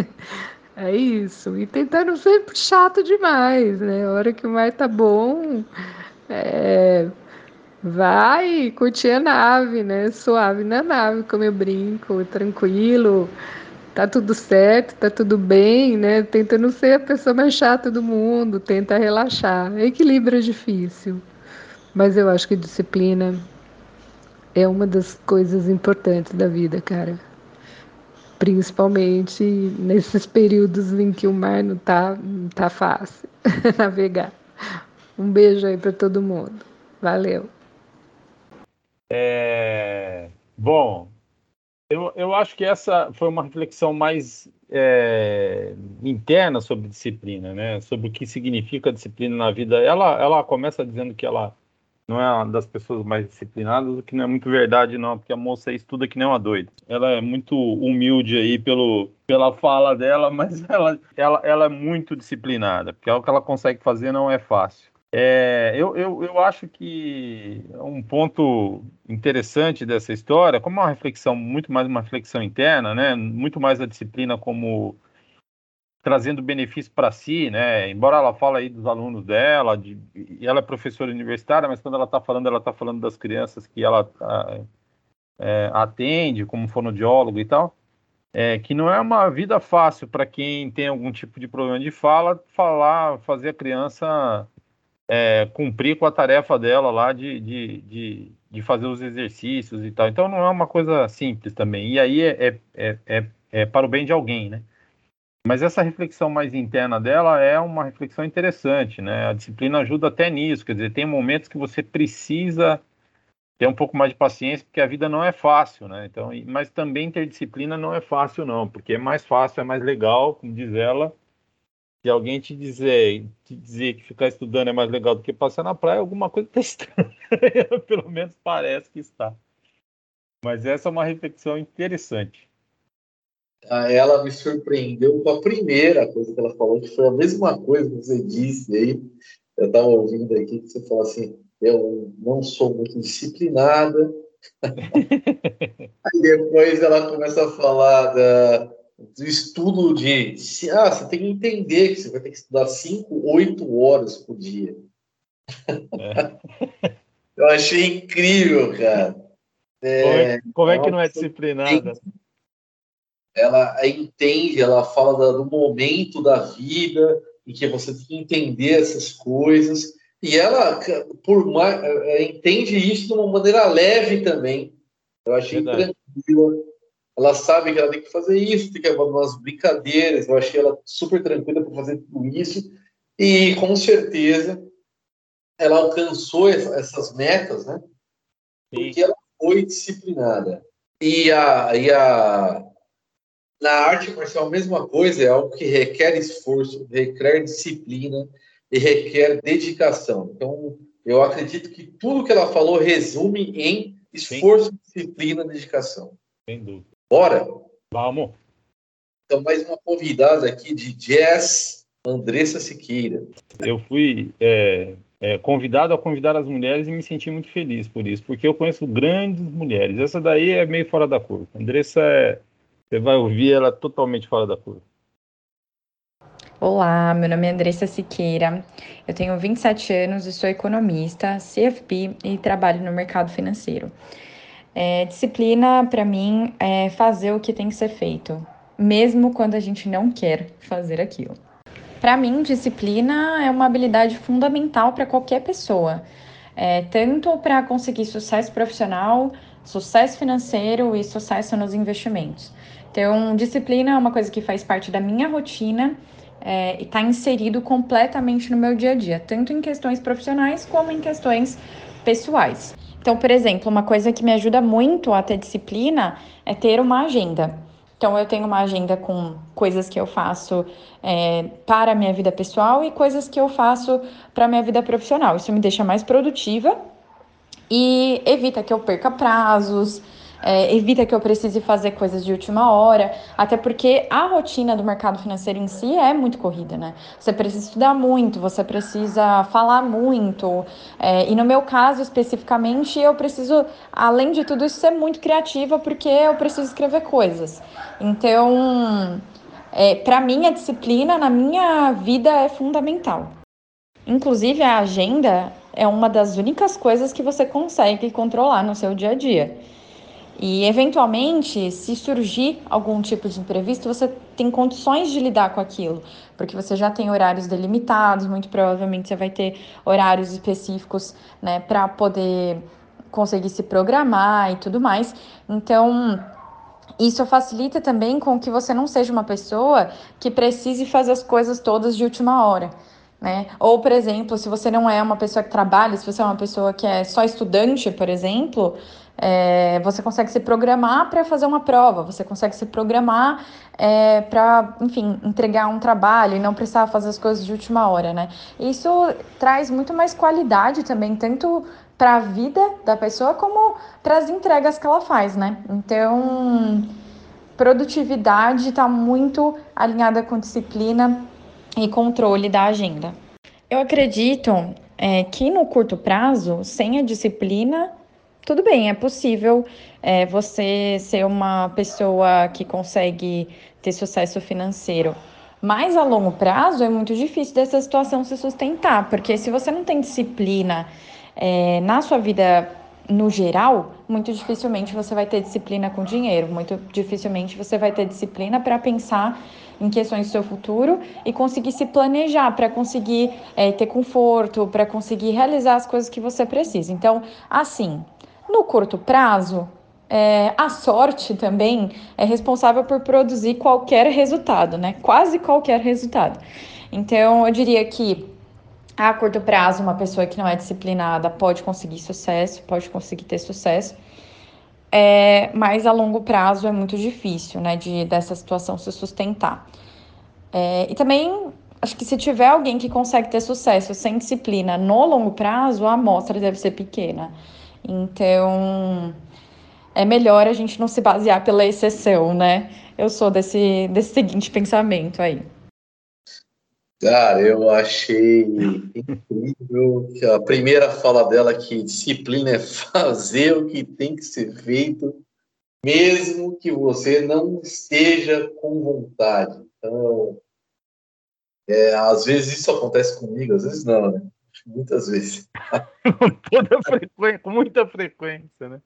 é isso. E tentando sempre chato demais, né? A hora que o mar tá bom, é... vai curtir a nave, né? Suave na nave, como eu brinco, tranquilo tá tudo certo, tá tudo bem, né? Tenta não ser a pessoa mais chata do mundo, tenta relaxar. Equilíbrio é difícil, mas eu acho que disciplina é uma das coisas importantes da vida, cara. Principalmente nesses períodos em que o mar não tá, não tá fácil navegar. Um beijo aí para todo mundo. Valeu. É... Bom, eu, eu acho que essa foi uma reflexão mais é, interna sobre disciplina, né? Sobre o que significa disciplina na vida. Ela, ela começa dizendo que ela não é uma das pessoas mais disciplinadas, o que não é muito verdade, não, porque a moça estuda que nem uma doida. Ela é muito humilde aí pelo, pela fala dela, mas ela, ela, ela é muito disciplinada, porque o que ela consegue fazer não é fácil. É, eu, eu, eu acho que um ponto interessante dessa história, como uma reflexão, muito mais uma reflexão interna, né? muito mais a disciplina como trazendo benefício para si, né? Embora ela fale aí dos alunos dela, de, ela é professora universitária, mas quando ela está falando, ela está falando das crianças que ela a, é, atende como fonoaudiólogo e tal, é, que não é uma vida fácil para quem tem algum tipo de problema de fala, falar, fazer a criança é, cumprir com a tarefa dela lá de, de, de, de, fazer os exercícios e tal. Então não é uma coisa simples também. E aí é, é, é, é, para o bem de alguém, né? Mas essa reflexão mais interna dela é uma reflexão interessante, né? A disciplina ajuda até nisso, quer dizer, tem momentos que você precisa ter um pouco mais de paciência, porque a vida não é fácil, né? Então, mas também ter disciplina não é fácil, não, porque é mais fácil, é mais legal, como diz ela, se alguém te dizer, te dizer que ficar estudando é mais legal do que passar na praia, alguma coisa está estranha. Pelo menos parece que está. Mas essa é uma reflexão interessante. Ela me surpreendeu com a primeira coisa que ela falou, que foi a mesma coisa que você disse aí. Eu estava ouvindo aqui que você falou assim: eu não sou muito disciplinada. aí depois ela começa a falar da, do estudo de. Ah, você tem que entender que você vai ter que estudar 5, 8 horas por dia. É. Eu achei incrível, cara. É, como, é, como é que não é disciplinada? Ela entende, ela fala do momento da vida em que você tem que entender essas coisas. E ela, por mais, é, entende isso de uma maneira leve também. Eu achei Verdade. tranquila. Ela sabe que ela tem que fazer isso, tem que abandonar as brincadeiras. Eu achei ela super tranquila para fazer tudo isso. E com certeza ela alcançou essas metas, né? Porque ela foi disciplinada. E a, e a na arte marcial a mesma coisa, é algo que requer esforço, requer disciplina e requer dedicação. Então, eu acredito que tudo que ela falou resume em esforço, Sim. disciplina e dedicação. Sem dúvida. Bora? Vamos. Então, mais uma convidada aqui de jazz, Andressa Siqueira. Eu fui é, é, convidado a convidar as mulheres e me senti muito feliz por isso, porque eu conheço grandes mulheres. Essa daí é meio fora da curva. Andressa é, você vai ouvir ela totalmente fora da curva. Olá, meu nome é Andressa Siqueira, eu tenho 27 anos e sou economista, CFP e trabalho no mercado financeiro. É, disciplina, para mim, é fazer o que tem que ser feito, mesmo quando a gente não quer fazer aquilo. Para mim, disciplina é uma habilidade fundamental para qualquer pessoa, é, tanto para conseguir sucesso profissional, sucesso financeiro e sucesso nos investimentos. Então, disciplina é uma coisa que faz parte da minha rotina é, e está inserido completamente no meu dia a dia, tanto em questões profissionais como em questões pessoais. Então, por exemplo, uma coisa que me ajuda muito a ter disciplina é ter uma agenda. Então, eu tenho uma agenda com coisas que eu faço é, para a minha vida pessoal e coisas que eu faço para a minha vida profissional. Isso me deixa mais produtiva e evita que eu perca prazos, é, evita que eu precise fazer coisas de última hora, até porque a rotina do mercado financeiro em si é muito corrida, né? Você precisa estudar muito, você precisa falar muito, é, e no meu caso especificamente, eu preciso, além de tudo isso, ser muito criativa, porque eu preciso escrever coisas. Então, é, para mim, a disciplina na minha vida é fundamental. Inclusive, a agenda é uma das únicas coisas que você consegue controlar no seu dia a dia. E, eventualmente, se surgir algum tipo de imprevisto, você tem condições de lidar com aquilo, porque você já tem horários delimitados, muito provavelmente você vai ter horários específicos né, para poder conseguir se programar e tudo mais. Então, isso facilita também com que você não seja uma pessoa que precise fazer as coisas todas de última hora. Né? Ou, por exemplo, se você não é uma pessoa que trabalha, se você é uma pessoa que é só estudante, por exemplo, é, você consegue se programar para fazer uma prova, você consegue se programar é, para, enfim, entregar um trabalho e não precisar fazer as coisas de última hora, né? Isso traz muito mais qualidade também, tanto para a vida da pessoa como para as entregas que ela faz, né? Então, produtividade está muito alinhada com disciplina e controle da agenda. Eu acredito é, que no curto prazo, sem a disciplina, tudo bem, é possível é, você ser uma pessoa que consegue ter sucesso financeiro. Mas a longo prazo é muito difícil dessa situação se sustentar, porque se você não tem disciplina é, na sua vida no geral, muito dificilmente você vai ter disciplina com dinheiro, muito dificilmente você vai ter disciplina para pensar em questões do seu futuro e conseguir se planejar para conseguir é, ter conforto, para conseguir realizar as coisas que você precisa. Então, assim, no curto prazo, é, a sorte também é responsável por produzir qualquer resultado, né? Quase qualquer resultado. Então, eu diria que a curto prazo, uma pessoa que não é disciplinada pode conseguir sucesso, pode conseguir ter sucesso, é, mas a longo prazo é muito difícil, né, de dessa situação se sustentar. É, e também acho que se tiver alguém que consegue ter sucesso sem disciplina no longo prazo, a amostra deve ser pequena. Então, é melhor a gente não se basear pela exceção, né? Eu sou desse, desse seguinte pensamento aí. Cara, eu achei incrível a primeira fala dela que disciplina é fazer o que tem que ser feito, mesmo que você não esteja com vontade. Então, é, às vezes isso acontece comigo, às vezes não, né? Muitas vezes. Toda frequência, com muita frequência, né?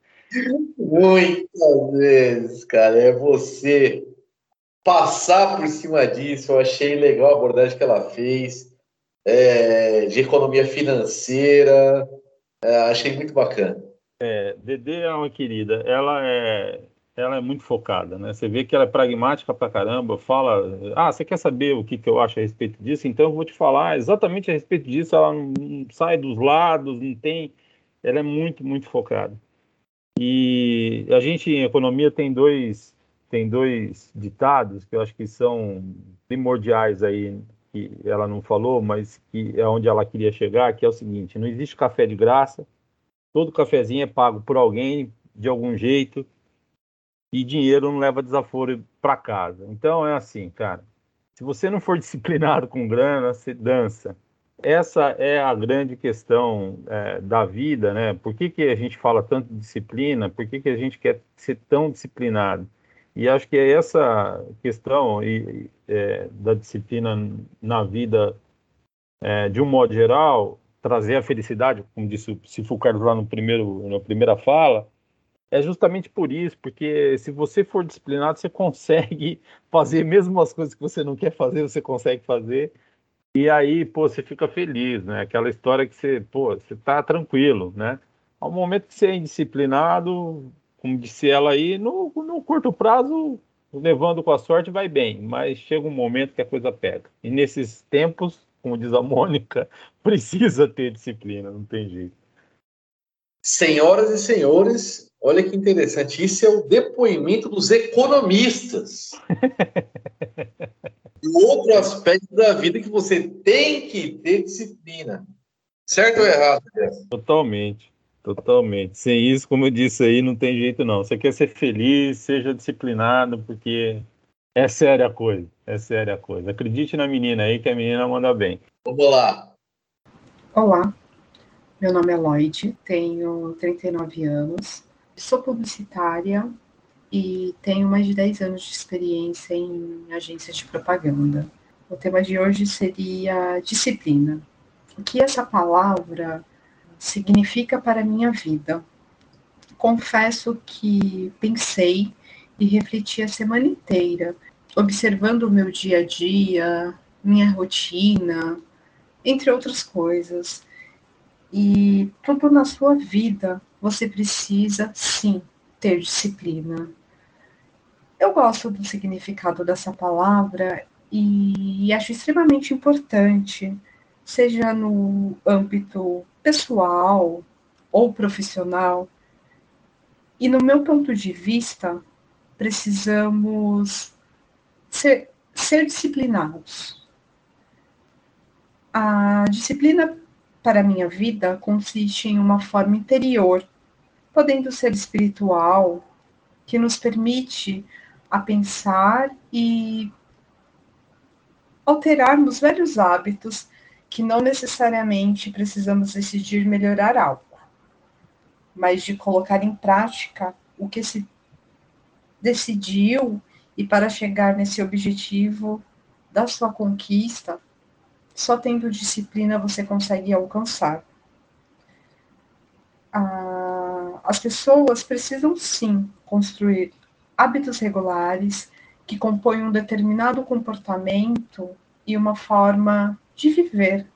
Muitas vezes, cara. É você passar por cima disso. Eu achei legal a abordagem que ela fez é, de economia financeira. É, achei muito bacana. É, Dedê é uma querida. Ela é, ela é muito focada, né? Você vê que ela é pragmática pra caramba. Fala, ah, você quer saber o que, que eu acho a respeito disso? Então eu vou te falar exatamente a respeito disso. Ela não, sai dos lados, não tem. Ela é muito, muito focada. E a gente em economia tem dois tem dois ditados que eu acho que são primordiais aí que ela não falou, mas que é onde ela queria chegar, que é o seguinte: não existe café de graça, todo cafezinho é pago por alguém de algum jeito e dinheiro não leva desaforo para casa. Então é assim, cara. Se você não for disciplinado com grana, você dança. Essa é a grande questão é, da vida, né? Por que, que a gente fala tanto de disciplina? Por que, que a gente quer ser tão disciplinado? E acho que é essa questão e, é, da disciplina na vida, é, de um modo geral, trazer a felicidade, como disse se for Carlos lá no primeiro, na primeira fala, é justamente por isso, porque se você for disciplinado, você consegue fazer mesmo as coisas que você não quer fazer, você consegue fazer. E aí, pô, você fica feliz, né? Aquela história que você, pô, você tá tranquilo, né? Ao momento que você é indisciplinado, como disse ela aí, no, no curto prazo, levando com a sorte, vai bem, mas chega um momento que a coisa pega. E nesses tempos, como diz a Mônica, precisa ter disciplina, não tem jeito. Senhoras e senhores, olha que interessante, isso é o depoimento dos economistas. outro aspecto da vida que você tem que ter disciplina. Certo ou errado? Totalmente. Totalmente. Sem isso, como eu disse aí, não tem jeito não. Você quer ser feliz, seja disciplinado, porque é séria a coisa. É séria a coisa. Acredite na menina aí, que a menina manda bem. Vamos lá. Olá, meu nome é Lloyd, tenho 39 anos, sou publicitária e tenho mais de 10 anos de experiência em agências de propaganda. O tema de hoje seria disciplina. O que essa palavra significa para a minha vida. Confesso que pensei e refleti a semana inteira, observando o meu dia a dia, minha rotina, entre outras coisas. E tudo na sua vida você precisa, sim, ter disciplina. Eu gosto do significado dessa palavra e acho extremamente importante, seja no âmbito pessoal ou profissional. E no meu ponto de vista, precisamos ser, ser disciplinados. A disciplina para minha vida consiste em uma forma interior, podendo ser espiritual, que nos permite a pensar e alterarmos velhos hábitos que não necessariamente precisamos decidir melhorar algo, mas de colocar em prática o que se decidiu e para chegar nesse objetivo da sua conquista, só tendo disciplina você consegue alcançar. Ah, as pessoas precisam sim construir hábitos regulares que compõem um determinado comportamento e uma forma de viver.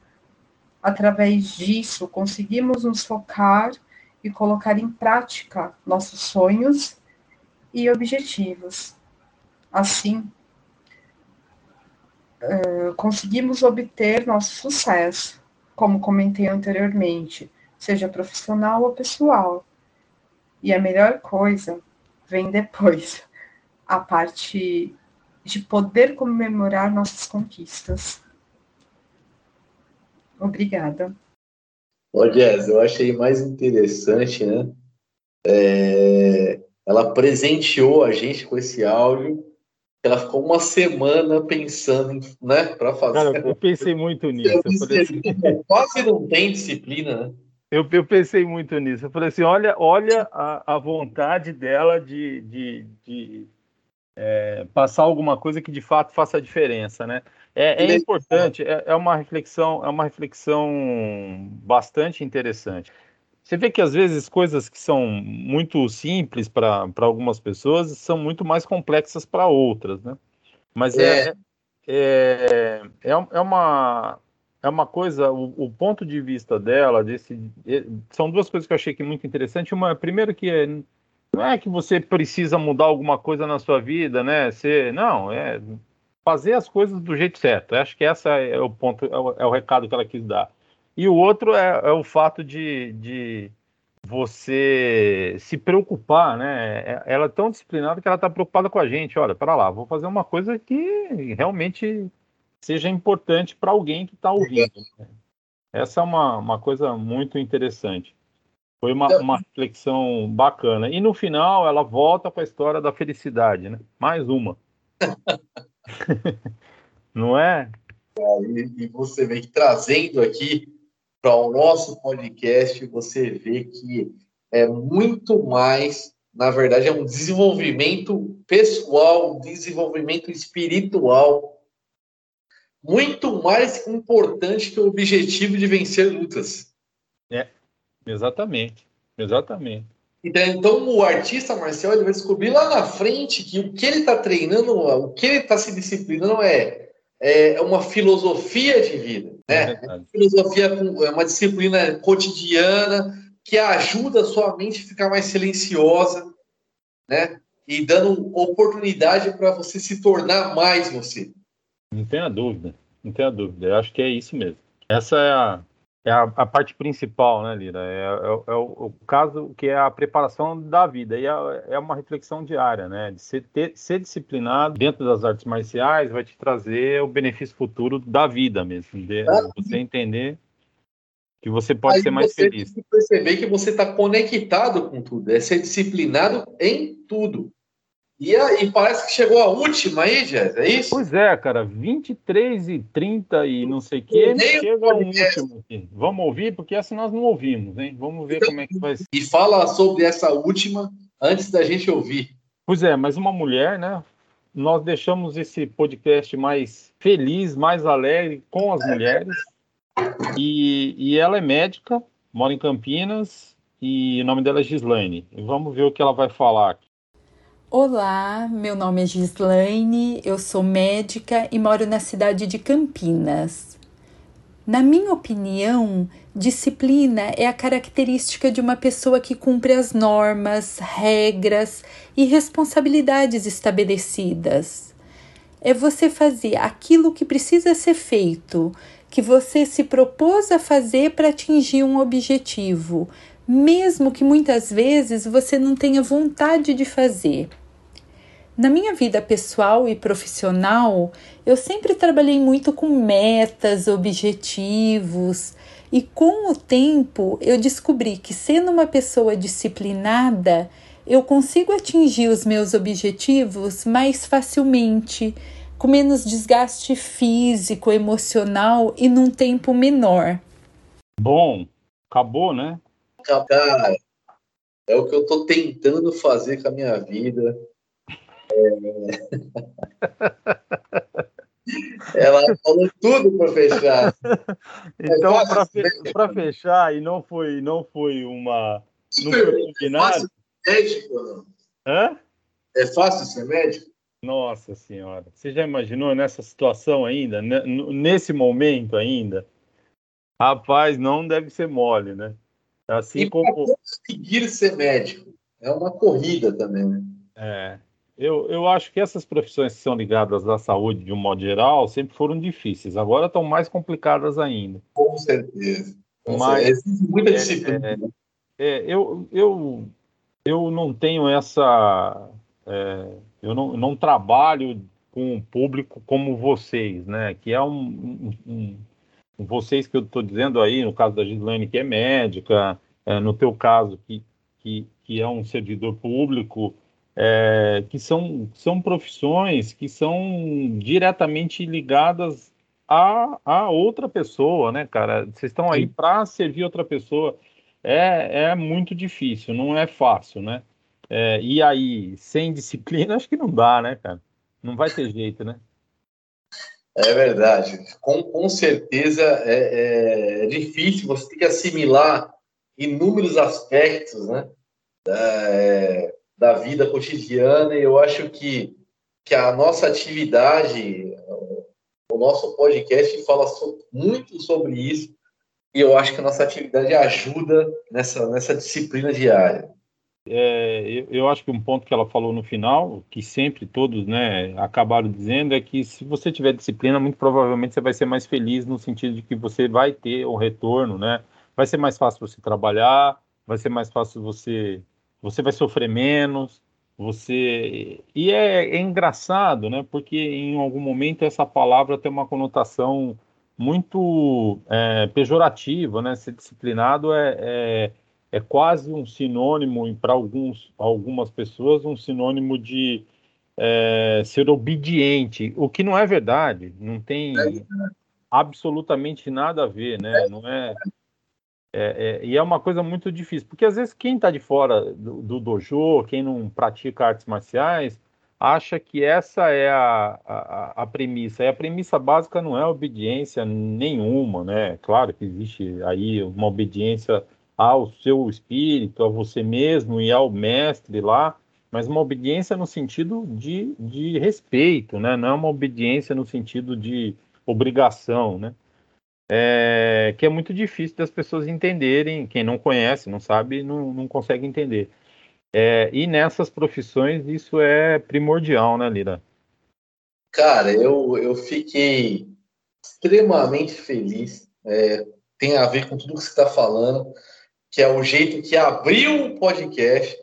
Através disso, conseguimos nos focar e colocar em prática nossos sonhos e objetivos. Assim, uh, conseguimos obter nosso sucesso, como comentei anteriormente, seja profissional ou pessoal. E a melhor coisa vem depois, a parte de poder comemorar nossas conquistas. Obrigada. Ô, Jess, eu achei mais interessante, né? É, ela presenteou a gente com esse áudio. Ela ficou uma semana pensando, né, para fazer. Cara, eu pensei muito nisso. Assim, quase não tem disciplina, né? Eu, eu, pensei muito nisso. Eu falei assim: olha, olha a, a vontade dela de, de, de é, passar alguma coisa que de fato faça a diferença, né? É, é importante, é, é, uma reflexão, é uma reflexão bastante interessante. Você vê que às vezes coisas que são muito simples para algumas pessoas são muito mais complexas para outras, né? Mas é, é, é, é, uma, é uma coisa, o, o, ponto de vista dela, desse, são duas coisas que eu achei que muito interessante. Uma, primeiro que é, não é que você precisa mudar alguma coisa na sua vida, né? Você, não, é fazer as coisas do jeito certo. Eu acho que essa é o ponto, é o, é o recado que ela quis dar. E o outro é, é o fato de, de, você se preocupar, né? É, ela é tão disciplinada que ela está preocupada com a gente. Olha, para lá, vou fazer uma coisa que realmente seja importante para alguém que está ouvindo. Né? Essa é uma, uma coisa muito interessante. Foi uma, uma reflexão bacana. E no final ela volta para a história da felicidade, né? Mais uma. Não é? E, você vem trazendo aqui para o nosso podcast, você vê que é muito mais, na verdade, é um desenvolvimento pessoal, um desenvolvimento espiritual, muito mais importante que o objetivo de vencer lutas. É, exatamente, exatamente. Então, então o artista marcial ele vai descobrir lá na frente que o que ele está treinando, o que ele está se disciplinando é é uma filosofia de vida, né? É filosofia é uma disciplina cotidiana que ajuda a sua mente a ficar mais silenciosa, né? E dando oportunidade para você se tornar mais você. Não tenha dúvida, não tenha dúvida. Eu acho que é isso mesmo. Essa é a, é a, a, parte principal, né, Lira? É, é, é o, o, caso que é a preparação da vida. E é, é uma reflexão diária, né? De ser, ter, ser, disciplinado dentro das artes marciais vai te trazer o benefício futuro da vida mesmo. De, ah, você entender que você pode ser mais você feliz. Tem que perceber que você está conectado com tudo. É ser disciplinado em tudo. E, e parece que chegou a última aí, Jess, é isso? Pois é, cara, 23 e 30 e não sei o que, chega o último aqui. Vamos ouvir, porque essa nós não ouvimos, hein? Vamos ver como é que vai ser. E fala sobre essa última antes da gente ouvir. Pois é, mas uma mulher, né? Nós deixamos esse podcast mais feliz, mais alegre com as mulheres. E, e ela é médica, mora em Campinas, e o nome dela é Gislaine. Vamos ver o que ela vai falar aqui. Olá, meu nome é Gislaine, eu sou médica e moro na cidade de Campinas. Na minha opinião, disciplina é a característica de uma pessoa que cumpre as normas, regras e responsabilidades estabelecidas. É você fazer aquilo que precisa ser feito, que você se propôs a fazer para atingir um objetivo, mesmo que muitas vezes você não tenha vontade de fazer. Na minha vida pessoal e profissional, eu sempre trabalhei muito com metas, objetivos, e com o tempo eu descobri que, sendo uma pessoa disciplinada, eu consigo atingir os meus objetivos mais facilmente, com menos desgaste físico, emocional e num tempo menor. Bom, acabou, né? Cara, é o que eu estou tentando fazer com a minha vida Ela falou tudo para fechar. Então, para fechar, e não foi, não foi uma. Não foi combinado. É médico, não? Hã? É fácil ser médico? Nossa Senhora, você já imaginou nessa situação ainda, nesse momento ainda? Rapaz, não deve ser mole, né? Assim e como conseguir ser médico é uma corrida também, né? É, eu, eu acho que essas profissões que são ligadas à saúde, de um modo geral, sempre foram difíceis. Agora estão mais complicadas ainda. Com certeza. Mas, muita disciplina. É, é, eu, eu, eu não tenho essa. É, eu não, não trabalho com um público como vocês, né? Que é um, um, um vocês que eu estou dizendo aí, no caso da Gislaine, que é médica, é, no teu caso, que que, que é um servidor público, é, que são, são profissões que são diretamente ligadas a, a outra pessoa, né, cara? Vocês estão aí para servir outra pessoa. É, é muito difícil, não é fácil, né? É, e aí, sem disciplina, acho que não dá, né, cara? Não vai ter jeito, né? É verdade. Com, com certeza é, é, difícil, você tem que assimilar inúmeros aspectos né, é, da vida cotidiana, e eu acho que, que a nossa atividade, o nosso podcast fala muito sobre isso, e eu acho que a nossa atividade ajuda nessa, nessa disciplina diária. É, eu, eu, acho que um ponto que ela falou no final, que sempre todos né, acabaram dizendo, é que se você tiver disciplina, muito provavelmente você vai ser mais feliz no sentido de que você vai ter o retorno, né? Vai ser mais fácil você trabalhar, vai ser mais fácil você. Você vai sofrer menos, você. E é, é engraçado, né? Porque em algum momento essa palavra tem uma conotação muito é, pejorativa, né? Ser disciplinado é, é é quase um sinônimo, para alguns, algumas pessoas, um sinônimo de é, ser obediente, o que não é verdade, não tem absolutamente nada a ver, né? Não é, é, é e é uma coisa muito difícil, porque às vezes quem está de fora do, do, dojo, quem não pratica artes marciais, acha que essa é a, a, a premissa, e a premissa básica não é obediência nenhuma, né? Claro que existe aí uma obediência ao seu espírito, a você mesmo e ao mestre lá, mas uma obediência no sentido de, de respeito, né? Não é uma obediência no sentido de obrigação, né? É, que é muito difícil das pessoas entenderem. Quem não conhece, não sabe, não, não consegue entender. É, e nessas profissões isso é primordial, né, Lira? Cara, eu, eu fiquei extremamente feliz. É, tem a ver com tudo que você está falando que é o jeito que abriu o podcast.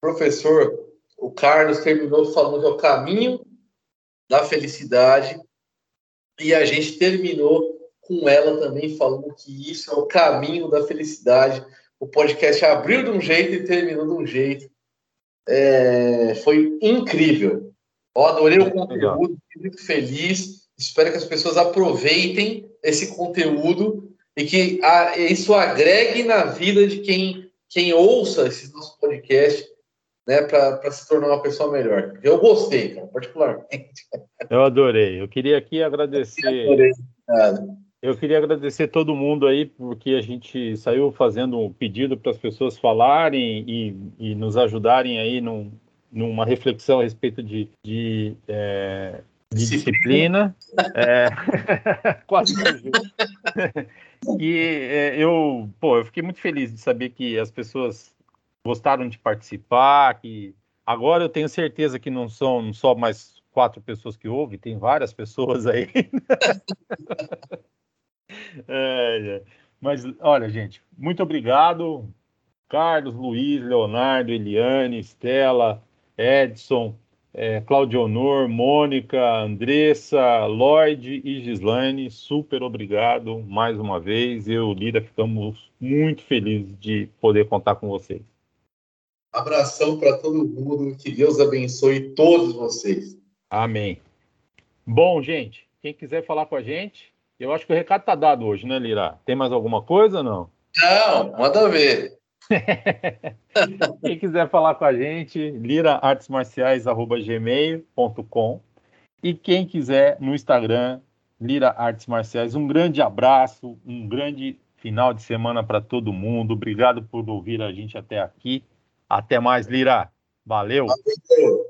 Professor, o Carlos terminou falando que é o caminho da felicidade e a gente terminou com ela também falando que isso é o caminho da felicidade. O podcast abriu de um jeito e terminou de um jeito. É, foi incrível. Eu adorei o conteúdo, fiquei muito feliz. Espero que as pessoas aproveitem esse conteúdo e que a, isso agregue na vida de quem, quem ouça esses nossos podcasts, né, para se tornar uma pessoa melhor. Eu gostei, cara, particularmente. Eu adorei. Eu queria aqui agradecer. Eu, adorei. eu queria agradecer todo mundo aí, porque a gente saiu fazendo um pedido para as pessoas falarem e, e nos ajudarem aí num, numa reflexão a respeito de, de é, de disciplina. é, quase E é, eu, pô, eu fiquei muito feliz de saber que as pessoas gostaram de participar, que agora eu tenho certeza que não são só mais quatro pessoas que ouvem, tem várias pessoas aí. é, é. Mas, olha, gente, muito obrigado. Carlos, Luiz, Leonardo, Eliane, Estela, Edson, é, Claudio Honor, Mônica, Andressa, Lloyd e Gislaine, super obrigado mais uma vez. Eu, Lira, ficamos muito felizes de poder contar com vocês. Abração para todo mundo, que Deus abençoe todos vocês. Amém. Bom, gente, quem quiser falar com a gente, eu acho que o recado está dado hoje, né, Lira? Tem mais alguma coisa ou não? Não, manda ver. Quem quiser falar com a gente, liraartesmarciais.gmail.com e quem quiser no Instagram, Lira Artes Marciais. Um grande abraço, um grande final de semana para todo mundo. Obrigado por ouvir a gente até aqui. Até mais, Lira. Valeu. Valeu.